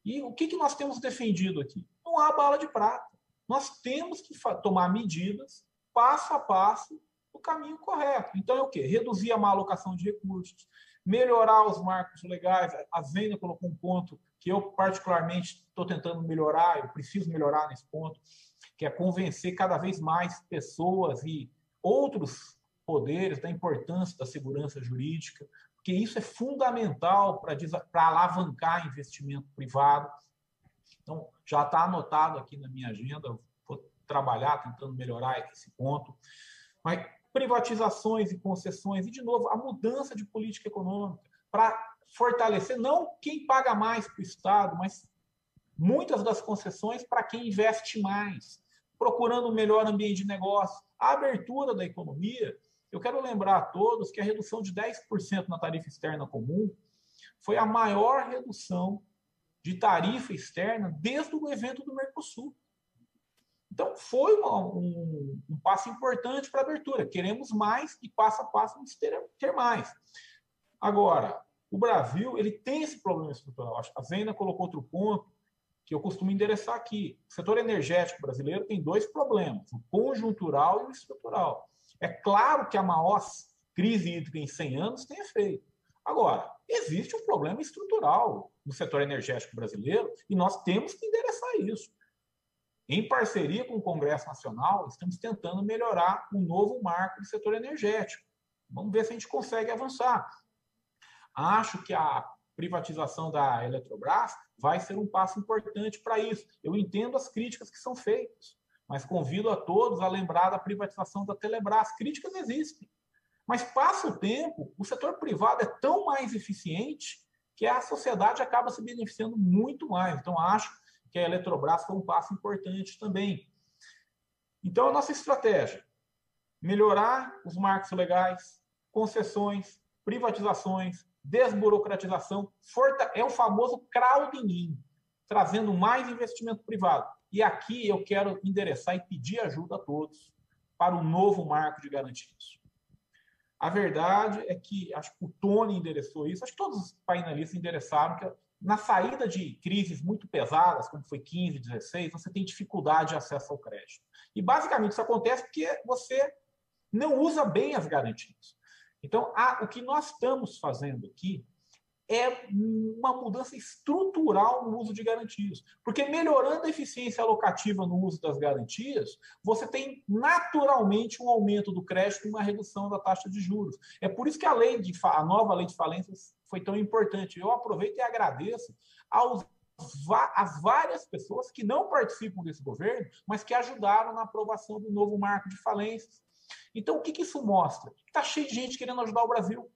E o que, que nós temos defendido aqui? Não há bala de prata. Nós temos que tomar medidas passo a passo no caminho correto. Então é o quê? Reduzir a má alocação de recursos, melhorar os marcos legais. A Zena colocou um ponto que eu particularmente estou tentando melhorar, eu preciso melhorar nesse ponto, que é convencer cada vez mais pessoas e outros poderes da importância da segurança jurídica, porque isso é fundamental para alavancar investimento privado. Então, já está anotado aqui na minha agenda, vou trabalhar tentando melhorar esse ponto. Mas privatizações e concessões, e, de novo, a mudança de política econômica para fortalecer não quem paga mais para o Estado, mas muitas das concessões para quem investe mais, procurando um melhor ambiente de negócio, a abertura da economia eu quero lembrar a todos que a redução de 10% na tarifa externa comum foi a maior redução de tarifa externa desde o evento do Mercosul. Então, foi uma, um, um, passo importante para a abertura. Queremos mais e passo a passo vamos ter, ter mais. Agora, o Brasil ele tem esse problema estrutural. A Zena colocou outro ponto que eu costumo endereçar aqui. O setor energético brasileiro tem dois problemas, o conjuntural e o estrutural. É claro que a maior crise hídrica em 100 anos tem efeito. Agora, existe um problema estrutural no setor energético brasileiro e nós temos que endereçar isso. Em parceria com o Congresso Nacional, estamos tentando melhorar um novo marco do setor energético. Vamos ver se a gente consegue avançar. Acho que a privatização da Eletrobras vai ser um passo importante para isso. Eu entendo as críticas que são feitas, mas convido a todos a lembrar da privatização da Telebrás. Críticas existem. Mas passa o tempo, o setor privado é tão mais eficiente que a sociedade acaba se beneficiando muito mais. Então, acho que a Eletrobras foi um passo importante também. Então, a nossa estratégia: melhorar os marcos legais, concessões, privatizações, desburocratização, é o famoso crowding trazendo mais investimento privado. E aqui eu quero endereçar e pedir ajuda a todos para o novo marco de garantias. A verdade é que acho que o Tony endereçou isso, acho que todos os painelistas endereçaram que na saída de crises muito pesadas, como foi 15, 16, você tem dificuldade de acesso ao crédito. E basicamente isso acontece porque você não usa bem as garantias. Então, a, o que nós estamos fazendo aqui é uma mudança estrutural no uso de garantias. Porque melhorando a eficiência alocativa no uso das garantias, você tem naturalmente um aumento do crédito e uma redução da taxa de juros. É por isso que a lei de a nova lei de falências foi tão importante. Eu aproveito e agradeço aos as várias pessoas que não participam desse governo, mas que ajudaram na aprovação do novo marco de falências. Então, o que, que isso mostra? Está cheio de gente querendo ajudar o Brasil.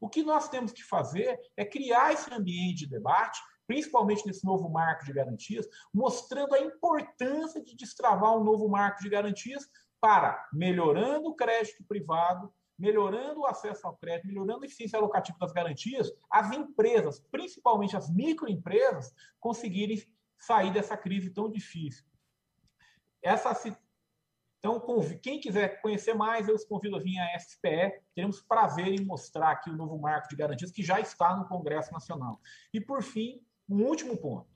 O que nós temos que fazer é criar esse ambiente de debate, principalmente nesse novo marco de garantias, mostrando a importância de destravar um novo marco de garantias para melhorando o crédito privado, melhorando o acesso ao crédito, melhorando a eficiência alocativa das garantias, as empresas, principalmente as microempresas, conseguirem sair dessa crise tão difícil. Essa então, quem quiser conhecer mais, eu os convido a vir à SPE. Teremos prazer em mostrar aqui o novo marco de garantias que já está no Congresso Nacional. E, por fim, um último ponto.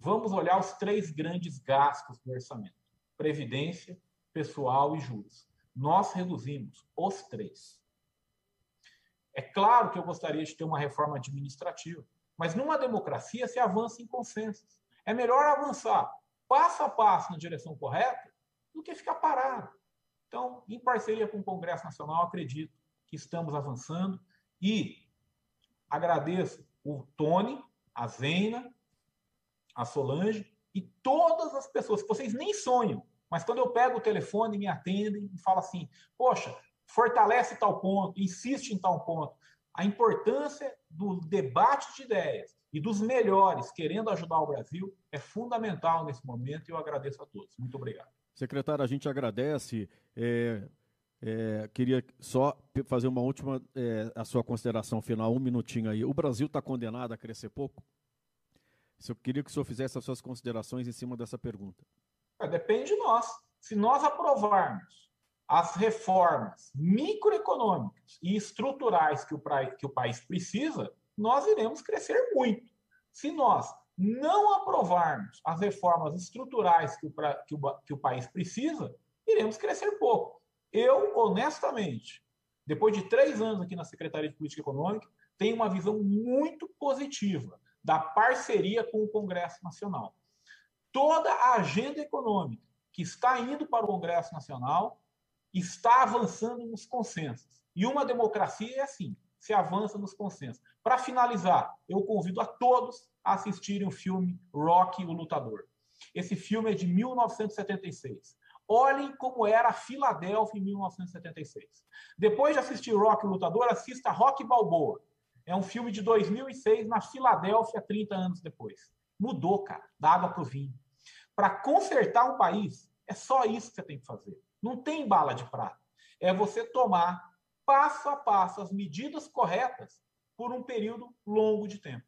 Vamos olhar os três grandes gastos do orçamento: previdência, pessoal e juros. Nós reduzimos os três. É claro que eu gostaria de ter uma reforma administrativa, mas numa democracia se avança em consensos. É melhor avançar passo a passo na direção correta do que ficar parado. Então, em parceria com o Congresso Nacional, acredito que estamos avançando e agradeço o Tony, a Zena, a Solange e todas as pessoas que vocês nem sonham, mas quando eu pego o telefone me atendem e falam assim: "Poxa, fortalece tal ponto, insiste em tal ponto". A importância do debate de ideias e dos melhores querendo ajudar o Brasil é fundamental nesse momento e eu agradeço a todos. Muito obrigado. Secretário, a gente agradece. É, é, queria só fazer uma última, é, a sua consideração final, um minutinho aí. O Brasil está condenado a crescer pouco? Eu queria que o senhor fizesse as suas considerações em cima dessa pergunta. É, depende de nós. Se nós aprovarmos as reformas microeconômicas e estruturais que o, que o país precisa, nós iremos crescer muito. Se nós não aprovarmos as reformas estruturais que o, que o, que o país precisa, iremos crescer pouco. Eu, honestamente, depois de três anos aqui na Secretaria de Política Econômica, tenho uma visão muito positiva da parceria com o Congresso Nacional. Toda a agenda econômica que está indo para o Congresso Nacional está avançando nos consensos. E uma democracia é assim: se avança nos consensos. Para finalizar, eu convido a todos a assistirem o filme Rock o Lutador. Esse filme é de 1976. Olhem como era a Filadélfia em 1976. Depois de assistir Rock o Lutador, assista Rock Balboa. É um filme de 2006 na Filadélfia, 30 anos depois. Mudou, cara, da água para o vinho. Para consertar um país, é só isso que você tem que fazer. Não tem bala de prata. É você tomar passo a passo as medidas corretas por um período longo de tempo.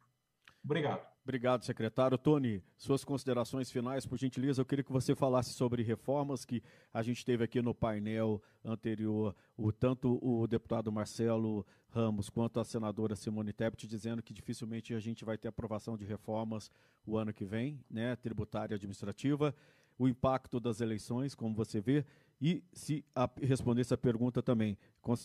Obrigado. Obrigado, secretário. Tony, suas considerações finais, por gentileza, eu queria que você falasse sobre reformas que a gente teve aqui no painel anterior, o, tanto o deputado Marcelo Ramos quanto a senadora Simone Tebet dizendo que dificilmente a gente vai ter aprovação de reformas o ano que vem, né, tributária administrativa, o impacto das eleições, como você vê, e se a, responder essa pergunta também,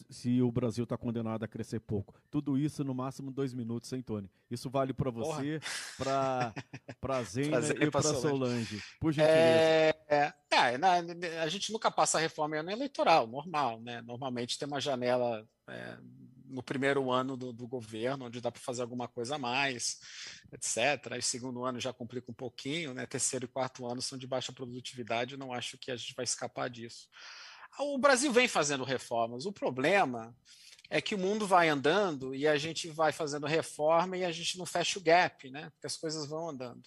se o Brasil está condenado a crescer pouco. Tudo isso no máximo dois minutos, hein, Tony? Isso vale para você, para a Zena e para Solange. Solange. Por gentileza. É, é, é, a gente nunca passa a reforma ano eleitoral, normal, né? Normalmente tem uma janela é, no primeiro ano do, do governo, onde dá para fazer alguma coisa a mais, etc. Aí, segundo ano já complica um pouquinho, né? Terceiro e quarto ano são de baixa produtividade, não acho que a gente vai escapar disso. O Brasil vem fazendo reformas. O problema é que o mundo vai andando e a gente vai fazendo reforma e a gente não fecha o gap, né? Porque as coisas vão andando.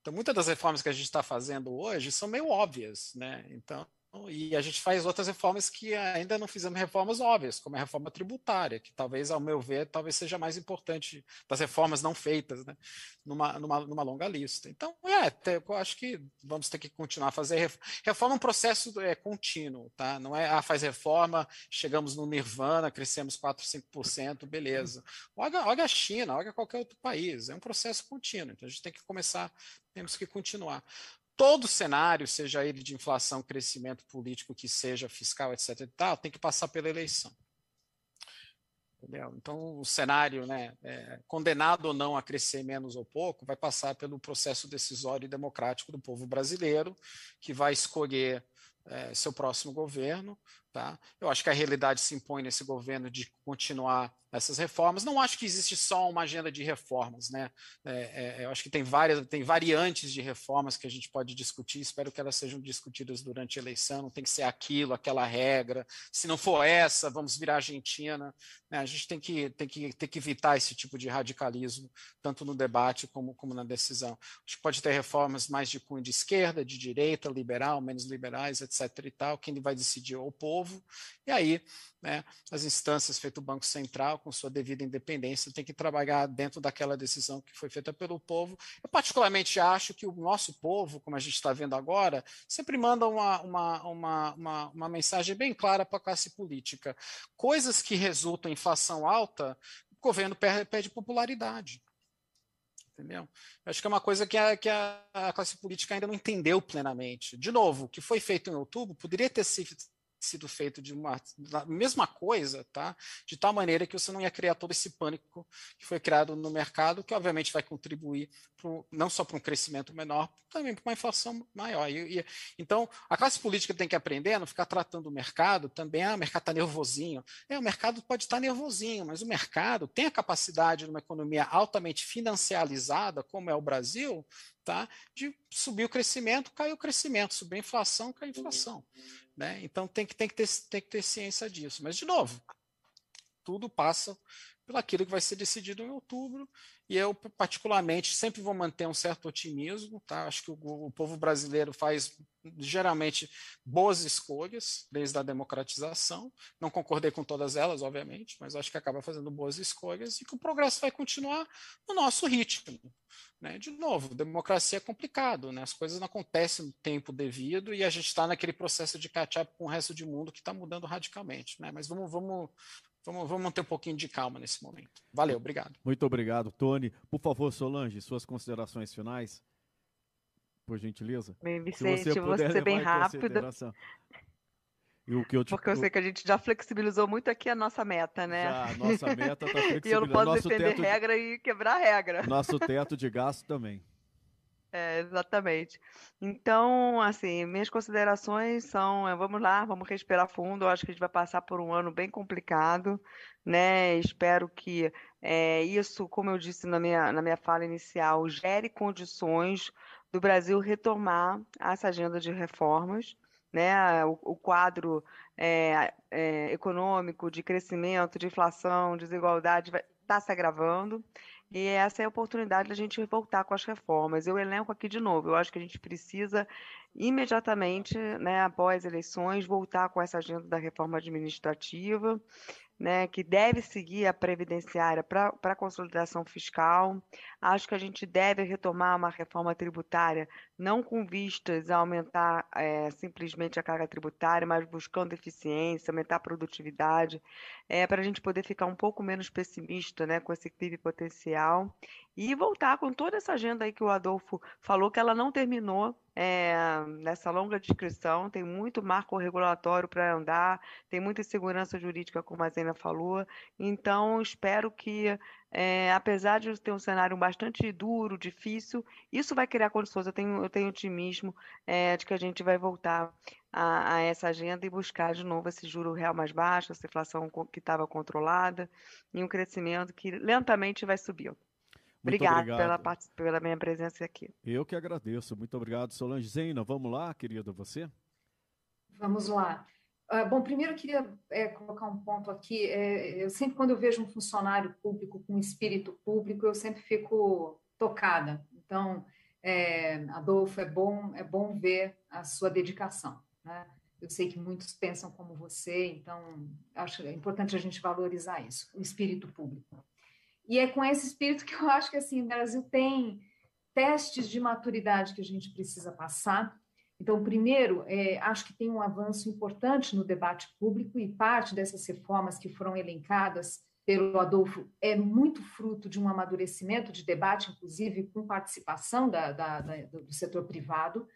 Então, muitas das reformas que a gente está fazendo hoje são meio óbvias, né? Então, e a gente faz outras reformas que ainda não fizemos reformas óbvias, como a reforma tributária, que talvez, ao meu ver, talvez seja mais importante das reformas não feitas, né? numa, numa, numa longa lista. Então, é, eu acho que vamos ter que continuar a fazer reforma. Reforma é um processo é, contínuo, tá? Não é, ah, faz reforma, chegamos no nirvana, crescemos 4, 5%, beleza. Olha, olha a China, olha qualquer outro país, é um processo contínuo, então a gente tem que começar, temos que continuar todo cenário, seja ele de inflação, crescimento político, que seja fiscal, etc. E tal, tem que passar pela eleição. Entendeu? Então, o cenário, né, é, condenado ou não a crescer menos ou pouco, vai passar pelo processo decisório e democrático do povo brasileiro, que vai escolher é, seu próximo governo. Tá? Eu acho que a realidade se impõe nesse governo de continuar essas reformas. Não acho que existe só uma agenda de reformas, né? É, é, eu acho que tem várias, tem variantes de reformas que a gente pode discutir. Espero que elas sejam discutidas durante a eleição. Não tem que ser aquilo, aquela regra. Se não for essa, vamos virar Argentina. Né? A gente tem que, tem que, tem que evitar esse tipo de radicalismo, tanto no debate como, como na decisão. Acho que pode ter reformas mais de cunho de esquerda, de direita, liberal, menos liberais, etc. E tal. Quem vai decidir é o povo. E aí né, as instâncias feito o Banco Central, com sua devida independência, tem que trabalhar dentro daquela decisão que foi feita pelo povo. Eu, particularmente, acho que o nosso povo, como a gente está vendo agora, sempre manda uma, uma, uma, uma, uma mensagem bem clara para a classe política. Coisas que resultam em inflação alta, o governo perde, perde popularidade entendeu? Eu acho que é uma coisa que a, que a, classe política ainda não entendeu plenamente. De novo, o que foi feito em outubro poderia ter sido sido feito de uma da mesma coisa, tá? De tal maneira que você não ia criar todo esse pânico que foi criado no mercado, que obviamente vai contribuir pro, não só para um crescimento menor, também para uma inflação maior. E, e, então, a classe política tem que aprender a não ficar tratando o mercado também, ah, o mercado está nervosinho. É, o mercado pode estar tá nervosinho, mas o mercado tem a capacidade, numa economia altamente financializada, como é o Brasil, tá? de subir o crescimento, cair o crescimento, subir a inflação, cair a inflação. Né? Então tem que, tem, que ter, tem que ter ciência disso. Mas, de novo, tudo passa pelo aquilo que vai ser decidido em outubro, e eu, particularmente, sempre vou manter um certo otimismo. Tá? Acho que o, o povo brasileiro faz geralmente boas escolhas desde a democratização. Não concordei com todas elas, obviamente, mas acho que acaba fazendo boas escolhas e que o progresso vai continuar no nosso ritmo. Né? De novo, democracia é complicado, né? as coisas não acontecem no tempo devido e a gente está naquele processo de catch-up com o resto do mundo que está mudando radicalmente. Né? Mas vamos, vamos, vamos, vamos ter um pouquinho de calma nesse momento. Valeu, obrigado. Muito obrigado, Tony. Por favor, Solange, suas considerações finais por gentileza? Bem, Vicente, Se você puder ser bem rápido. E o que eu te... Porque eu sei que a gente já flexibilizou muito aqui a nossa meta, né? Já, a nossa meta está flexibilizada. e eu não posso nosso defender regra e quebrar regra. Nosso teto de gasto também. É, exatamente. Então, assim, minhas considerações são, é, vamos lá, vamos respirar fundo. Eu acho que a gente vai passar por um ano bem complicado, né? Espero que é, isso, como eu disse na minha, na minha fala inicial, gere condições do Brasil retomar essa agenda de reformas, né? O, o quadro é, é, econômico de crescimento, de inflação, desigualdade está se agravando. E essa é a oportunidade da gente voltar com as reformas. Eu elenco aqui de novo. Eu acho que a gente precisa imediatamente, né, após eleições, voltar com essa agenda da reforma administrativa. né, que deve seguir a previdenciária para a consolidação fiscal. Acho que a gente deve retomar uma reforma tributária, não com vistas a aumentar é, simplesmente a carga tributária, mas buscando eficiência, aumentar a produtividade, é, para a gente poder ficar um pouco menos pessimista né, com esse PIB potencial e voltar com toda essa agenda aí que o Adolfo falou, que ela não terminou é, nessa longa descrição, tem muito marco regulatório para andar, tem muita insegurança jurídica, como a Zena falou, então espero que, é, apesar de ter um cenário bastante duro, difícil, isso vai criar condições, eu tenho, eu tenho otimismo é, de que a gente vai voltar a, a, essa agenda e buscar de novo esse juro real mais baixo, essa inflação que estava controlada, e um crescimento que lentamente vai subir. Obrigado pela, pela minha presença aqui. Eu que agradeço. Muito obrigado, Solange Zena. Vamos lá, querida, você? Vamos lá. Uh, bom, primeiro eu queria é, colocar um ponto aqui. É, eu sempre, quando eu vejo um funcionário público com espírito público, eu sempre fico tocada. Então, é, Adolfo, é bom, é bom ver a sua dedicação. Né? Eu sei que muitos pensam como você, então acho importante a gente valorizar isso, o espírito público. E é com esse espírito que eu acho que assim, o Brasil tem testes de maturidade que a gente precisa passar. Então, primeiro, é, acho que tem um avanço importante no debate público e parte dessas reformas que foram elencadas pelo Adolfo é muito fruto de um amadurecimento de debate, inclusive com participação da, da, da, do setor privado.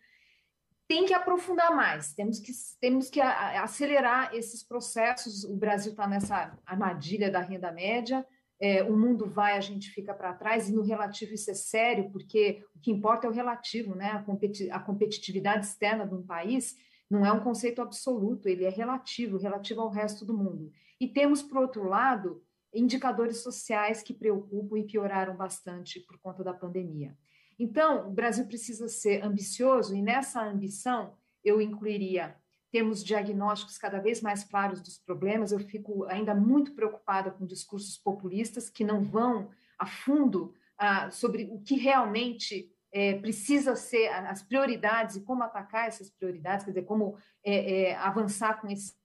Tem que aprofundar mais, temos que, temos que acelerar esses processos. O Brasil está nessa armadilha da renda média, é, o mundo vai, a gente fica para trás, e no relativo isso é sério, porque o que importa é o relativo, né? A, competi a competitividade externa de um país não é um conceito absoluto, ele é relativo, relativo ao resto do mundo. E temos, por outro lado, indicadores sociais que preocupam e pioraram bastante por conta da pandemia. Então, o Brasil precisa ser ambicioso, e nessa ambição eu incluiria temos diagnósticos cada vez mais claros dos problemas. Eu fico ainda muito preocupada com discursos populistas que não vão a fundo ah, sobre o que realmente é, precisa ser as prioridades e como atacar essas prioridades, quer dizer, como é, é, avançar com esses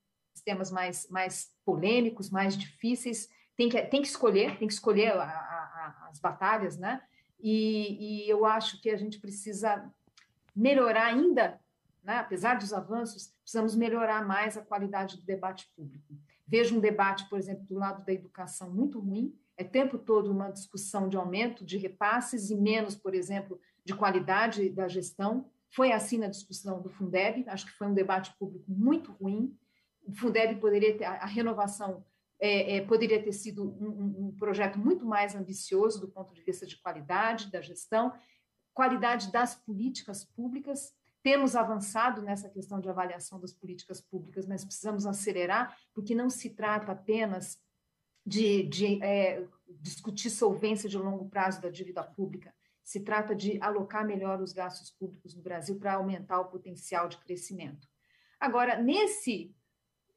temas mais, mais polêmicos, mais difíceis. Tem que, tem que escolher, tem que escolher a, a, as batalhas, né? E, e eu acho que a gente precisa melhorar ainda né? apesar dos avanços, precisamos melhorar mais a qualidade do debate público. Vejo um debate, por exemplo, do lado da educação muito ruim, é tempo todo uma discussão de aumento de repasses e menos, por exemplo, de qualidade da gestão. Foi assim na discussão do Fundeb, acho que foi um debate público muito ruim. O Fundeb poderia ter, a renovação é, é, poderia ter sido um, um, projeto muito mais ambicioso do ponto de vista de qualidade da gestão, qualidade das políticas públicas, temos avançado nessa questão de avaliação das políticas públicas, mas precisamos acelerar, porque não se trata apenas de, de é, discutir solvência de longo prazo da dívida pública, se trata de alocar melhor os gastos públicos no Brasil para aumentar o potencial de crescimento. Agora, nesse,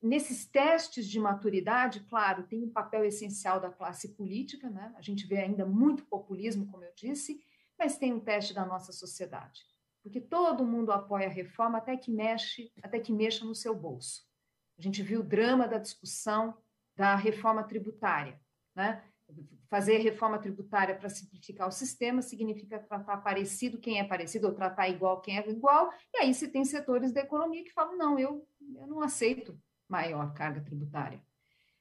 nesses testes de maturidade, claro, tem um papel essencial da classe política, né? a gente vê ainda muito populismo, como eu disse, mas tem um teste da nossa sociedade porque todo mundo apoia a reforma até que mexe, até que mexa no seu bolso. A gente viu o drama da discussão da reforma tributária, né? Fazer reforma tributária para simplificar o sistema significa tratar parecido quem é parecido ou tratar igual quem é igual, e aí você tem setores da economia que falam: não, eu, eu não aceito maior carga tributária.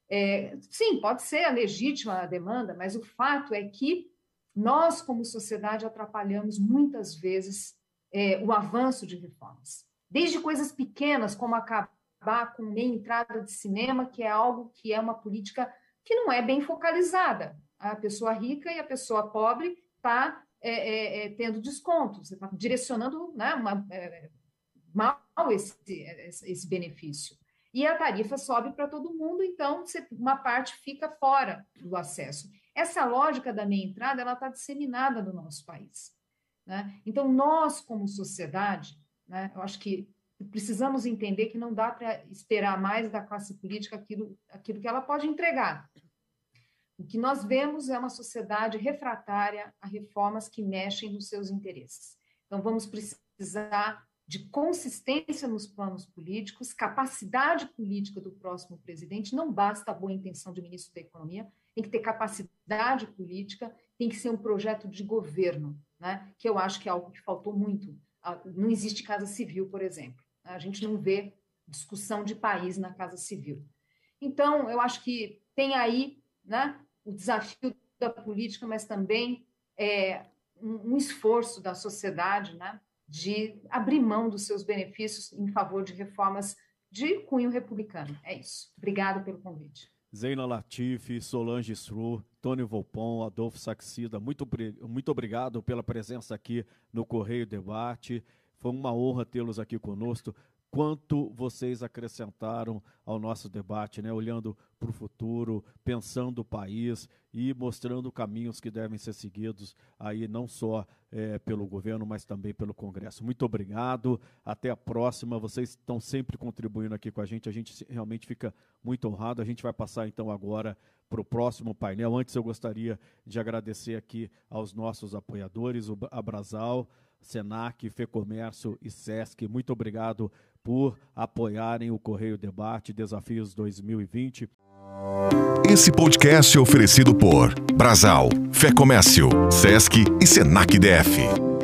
É, sim, pode ser a legítima demanda, mas o fato é que nós, como sociedade, atrapalhamos muitas vezes é, o avanço de reformas. Desde coisas pequenas, como acabar com meia entrada de cinema, que é algo que é uma política que não é bem focalizada. A pessoa rica e a pessoa pobre está é, é, é, tendo desconto, você está direcionando né, uma, é, mal esse, esse benefício. E a tarifa sobe para todo mundo, então uma parte fica fora do acesso. Essa lógica da meia entrada ela está disseminada no nosso país. Né? Então, nós, como sociedade, né, eu acho que precisamos entender que não dá para esperar mais da classe política aquilo, aquilo que ela pode entregar. O que nós vemos é uma sociedade refratária a reformas que mexem nos seus interesses. Então, vamos precisar de consistência nos planos políticos, capacidade política do próximo presidente. Não basta a boa intenção do ministro da Economia, tem que ter capacidade política, tem que ser um projeto de governo, né? que eu acho que é algo que faltou muito. Ah, não existe Casa Civil, por exemplo. A gente não vê discussão de país na Casa Civil. Então, eu acho que tem aí né, o desafio da política, mas também é, um, esforço da sociedade né, de abrir mão dos seus benefícios em favor de reformas de cunho republicano. É isso. Obrigado pelo convite. Zeina Latifi, Solange Sru, Tony Volpon, Adolfo Saxida, muito, muito obrigado pela presença aqui no Correio Debate. Foi uma honra tê-los aqui conosco quanto vocês acrescentaram ao nosso debate, né? olhando para o futuro, pensando o país e mostrando caminhos que devem ser seguidos aí não só é, pelo governo, mas também pelo Congresso. Muito obrigado, até a próxima. Vocês estão sempre contribuindo aqui com a gente, a gente realmente fica muito honrado. A gente vai passar então agora para o próximo painel. Antes eu gostaria de agradecer aqui aos nossos apoiadores, o Abrasal, Senac, Fecomércio e Sesc. Muito obrigado por apoiarem o Correio Debate Desafios 2020. Esse podcast é oferecido por Brasal, Fé Comércio, Sesc e Senac DF.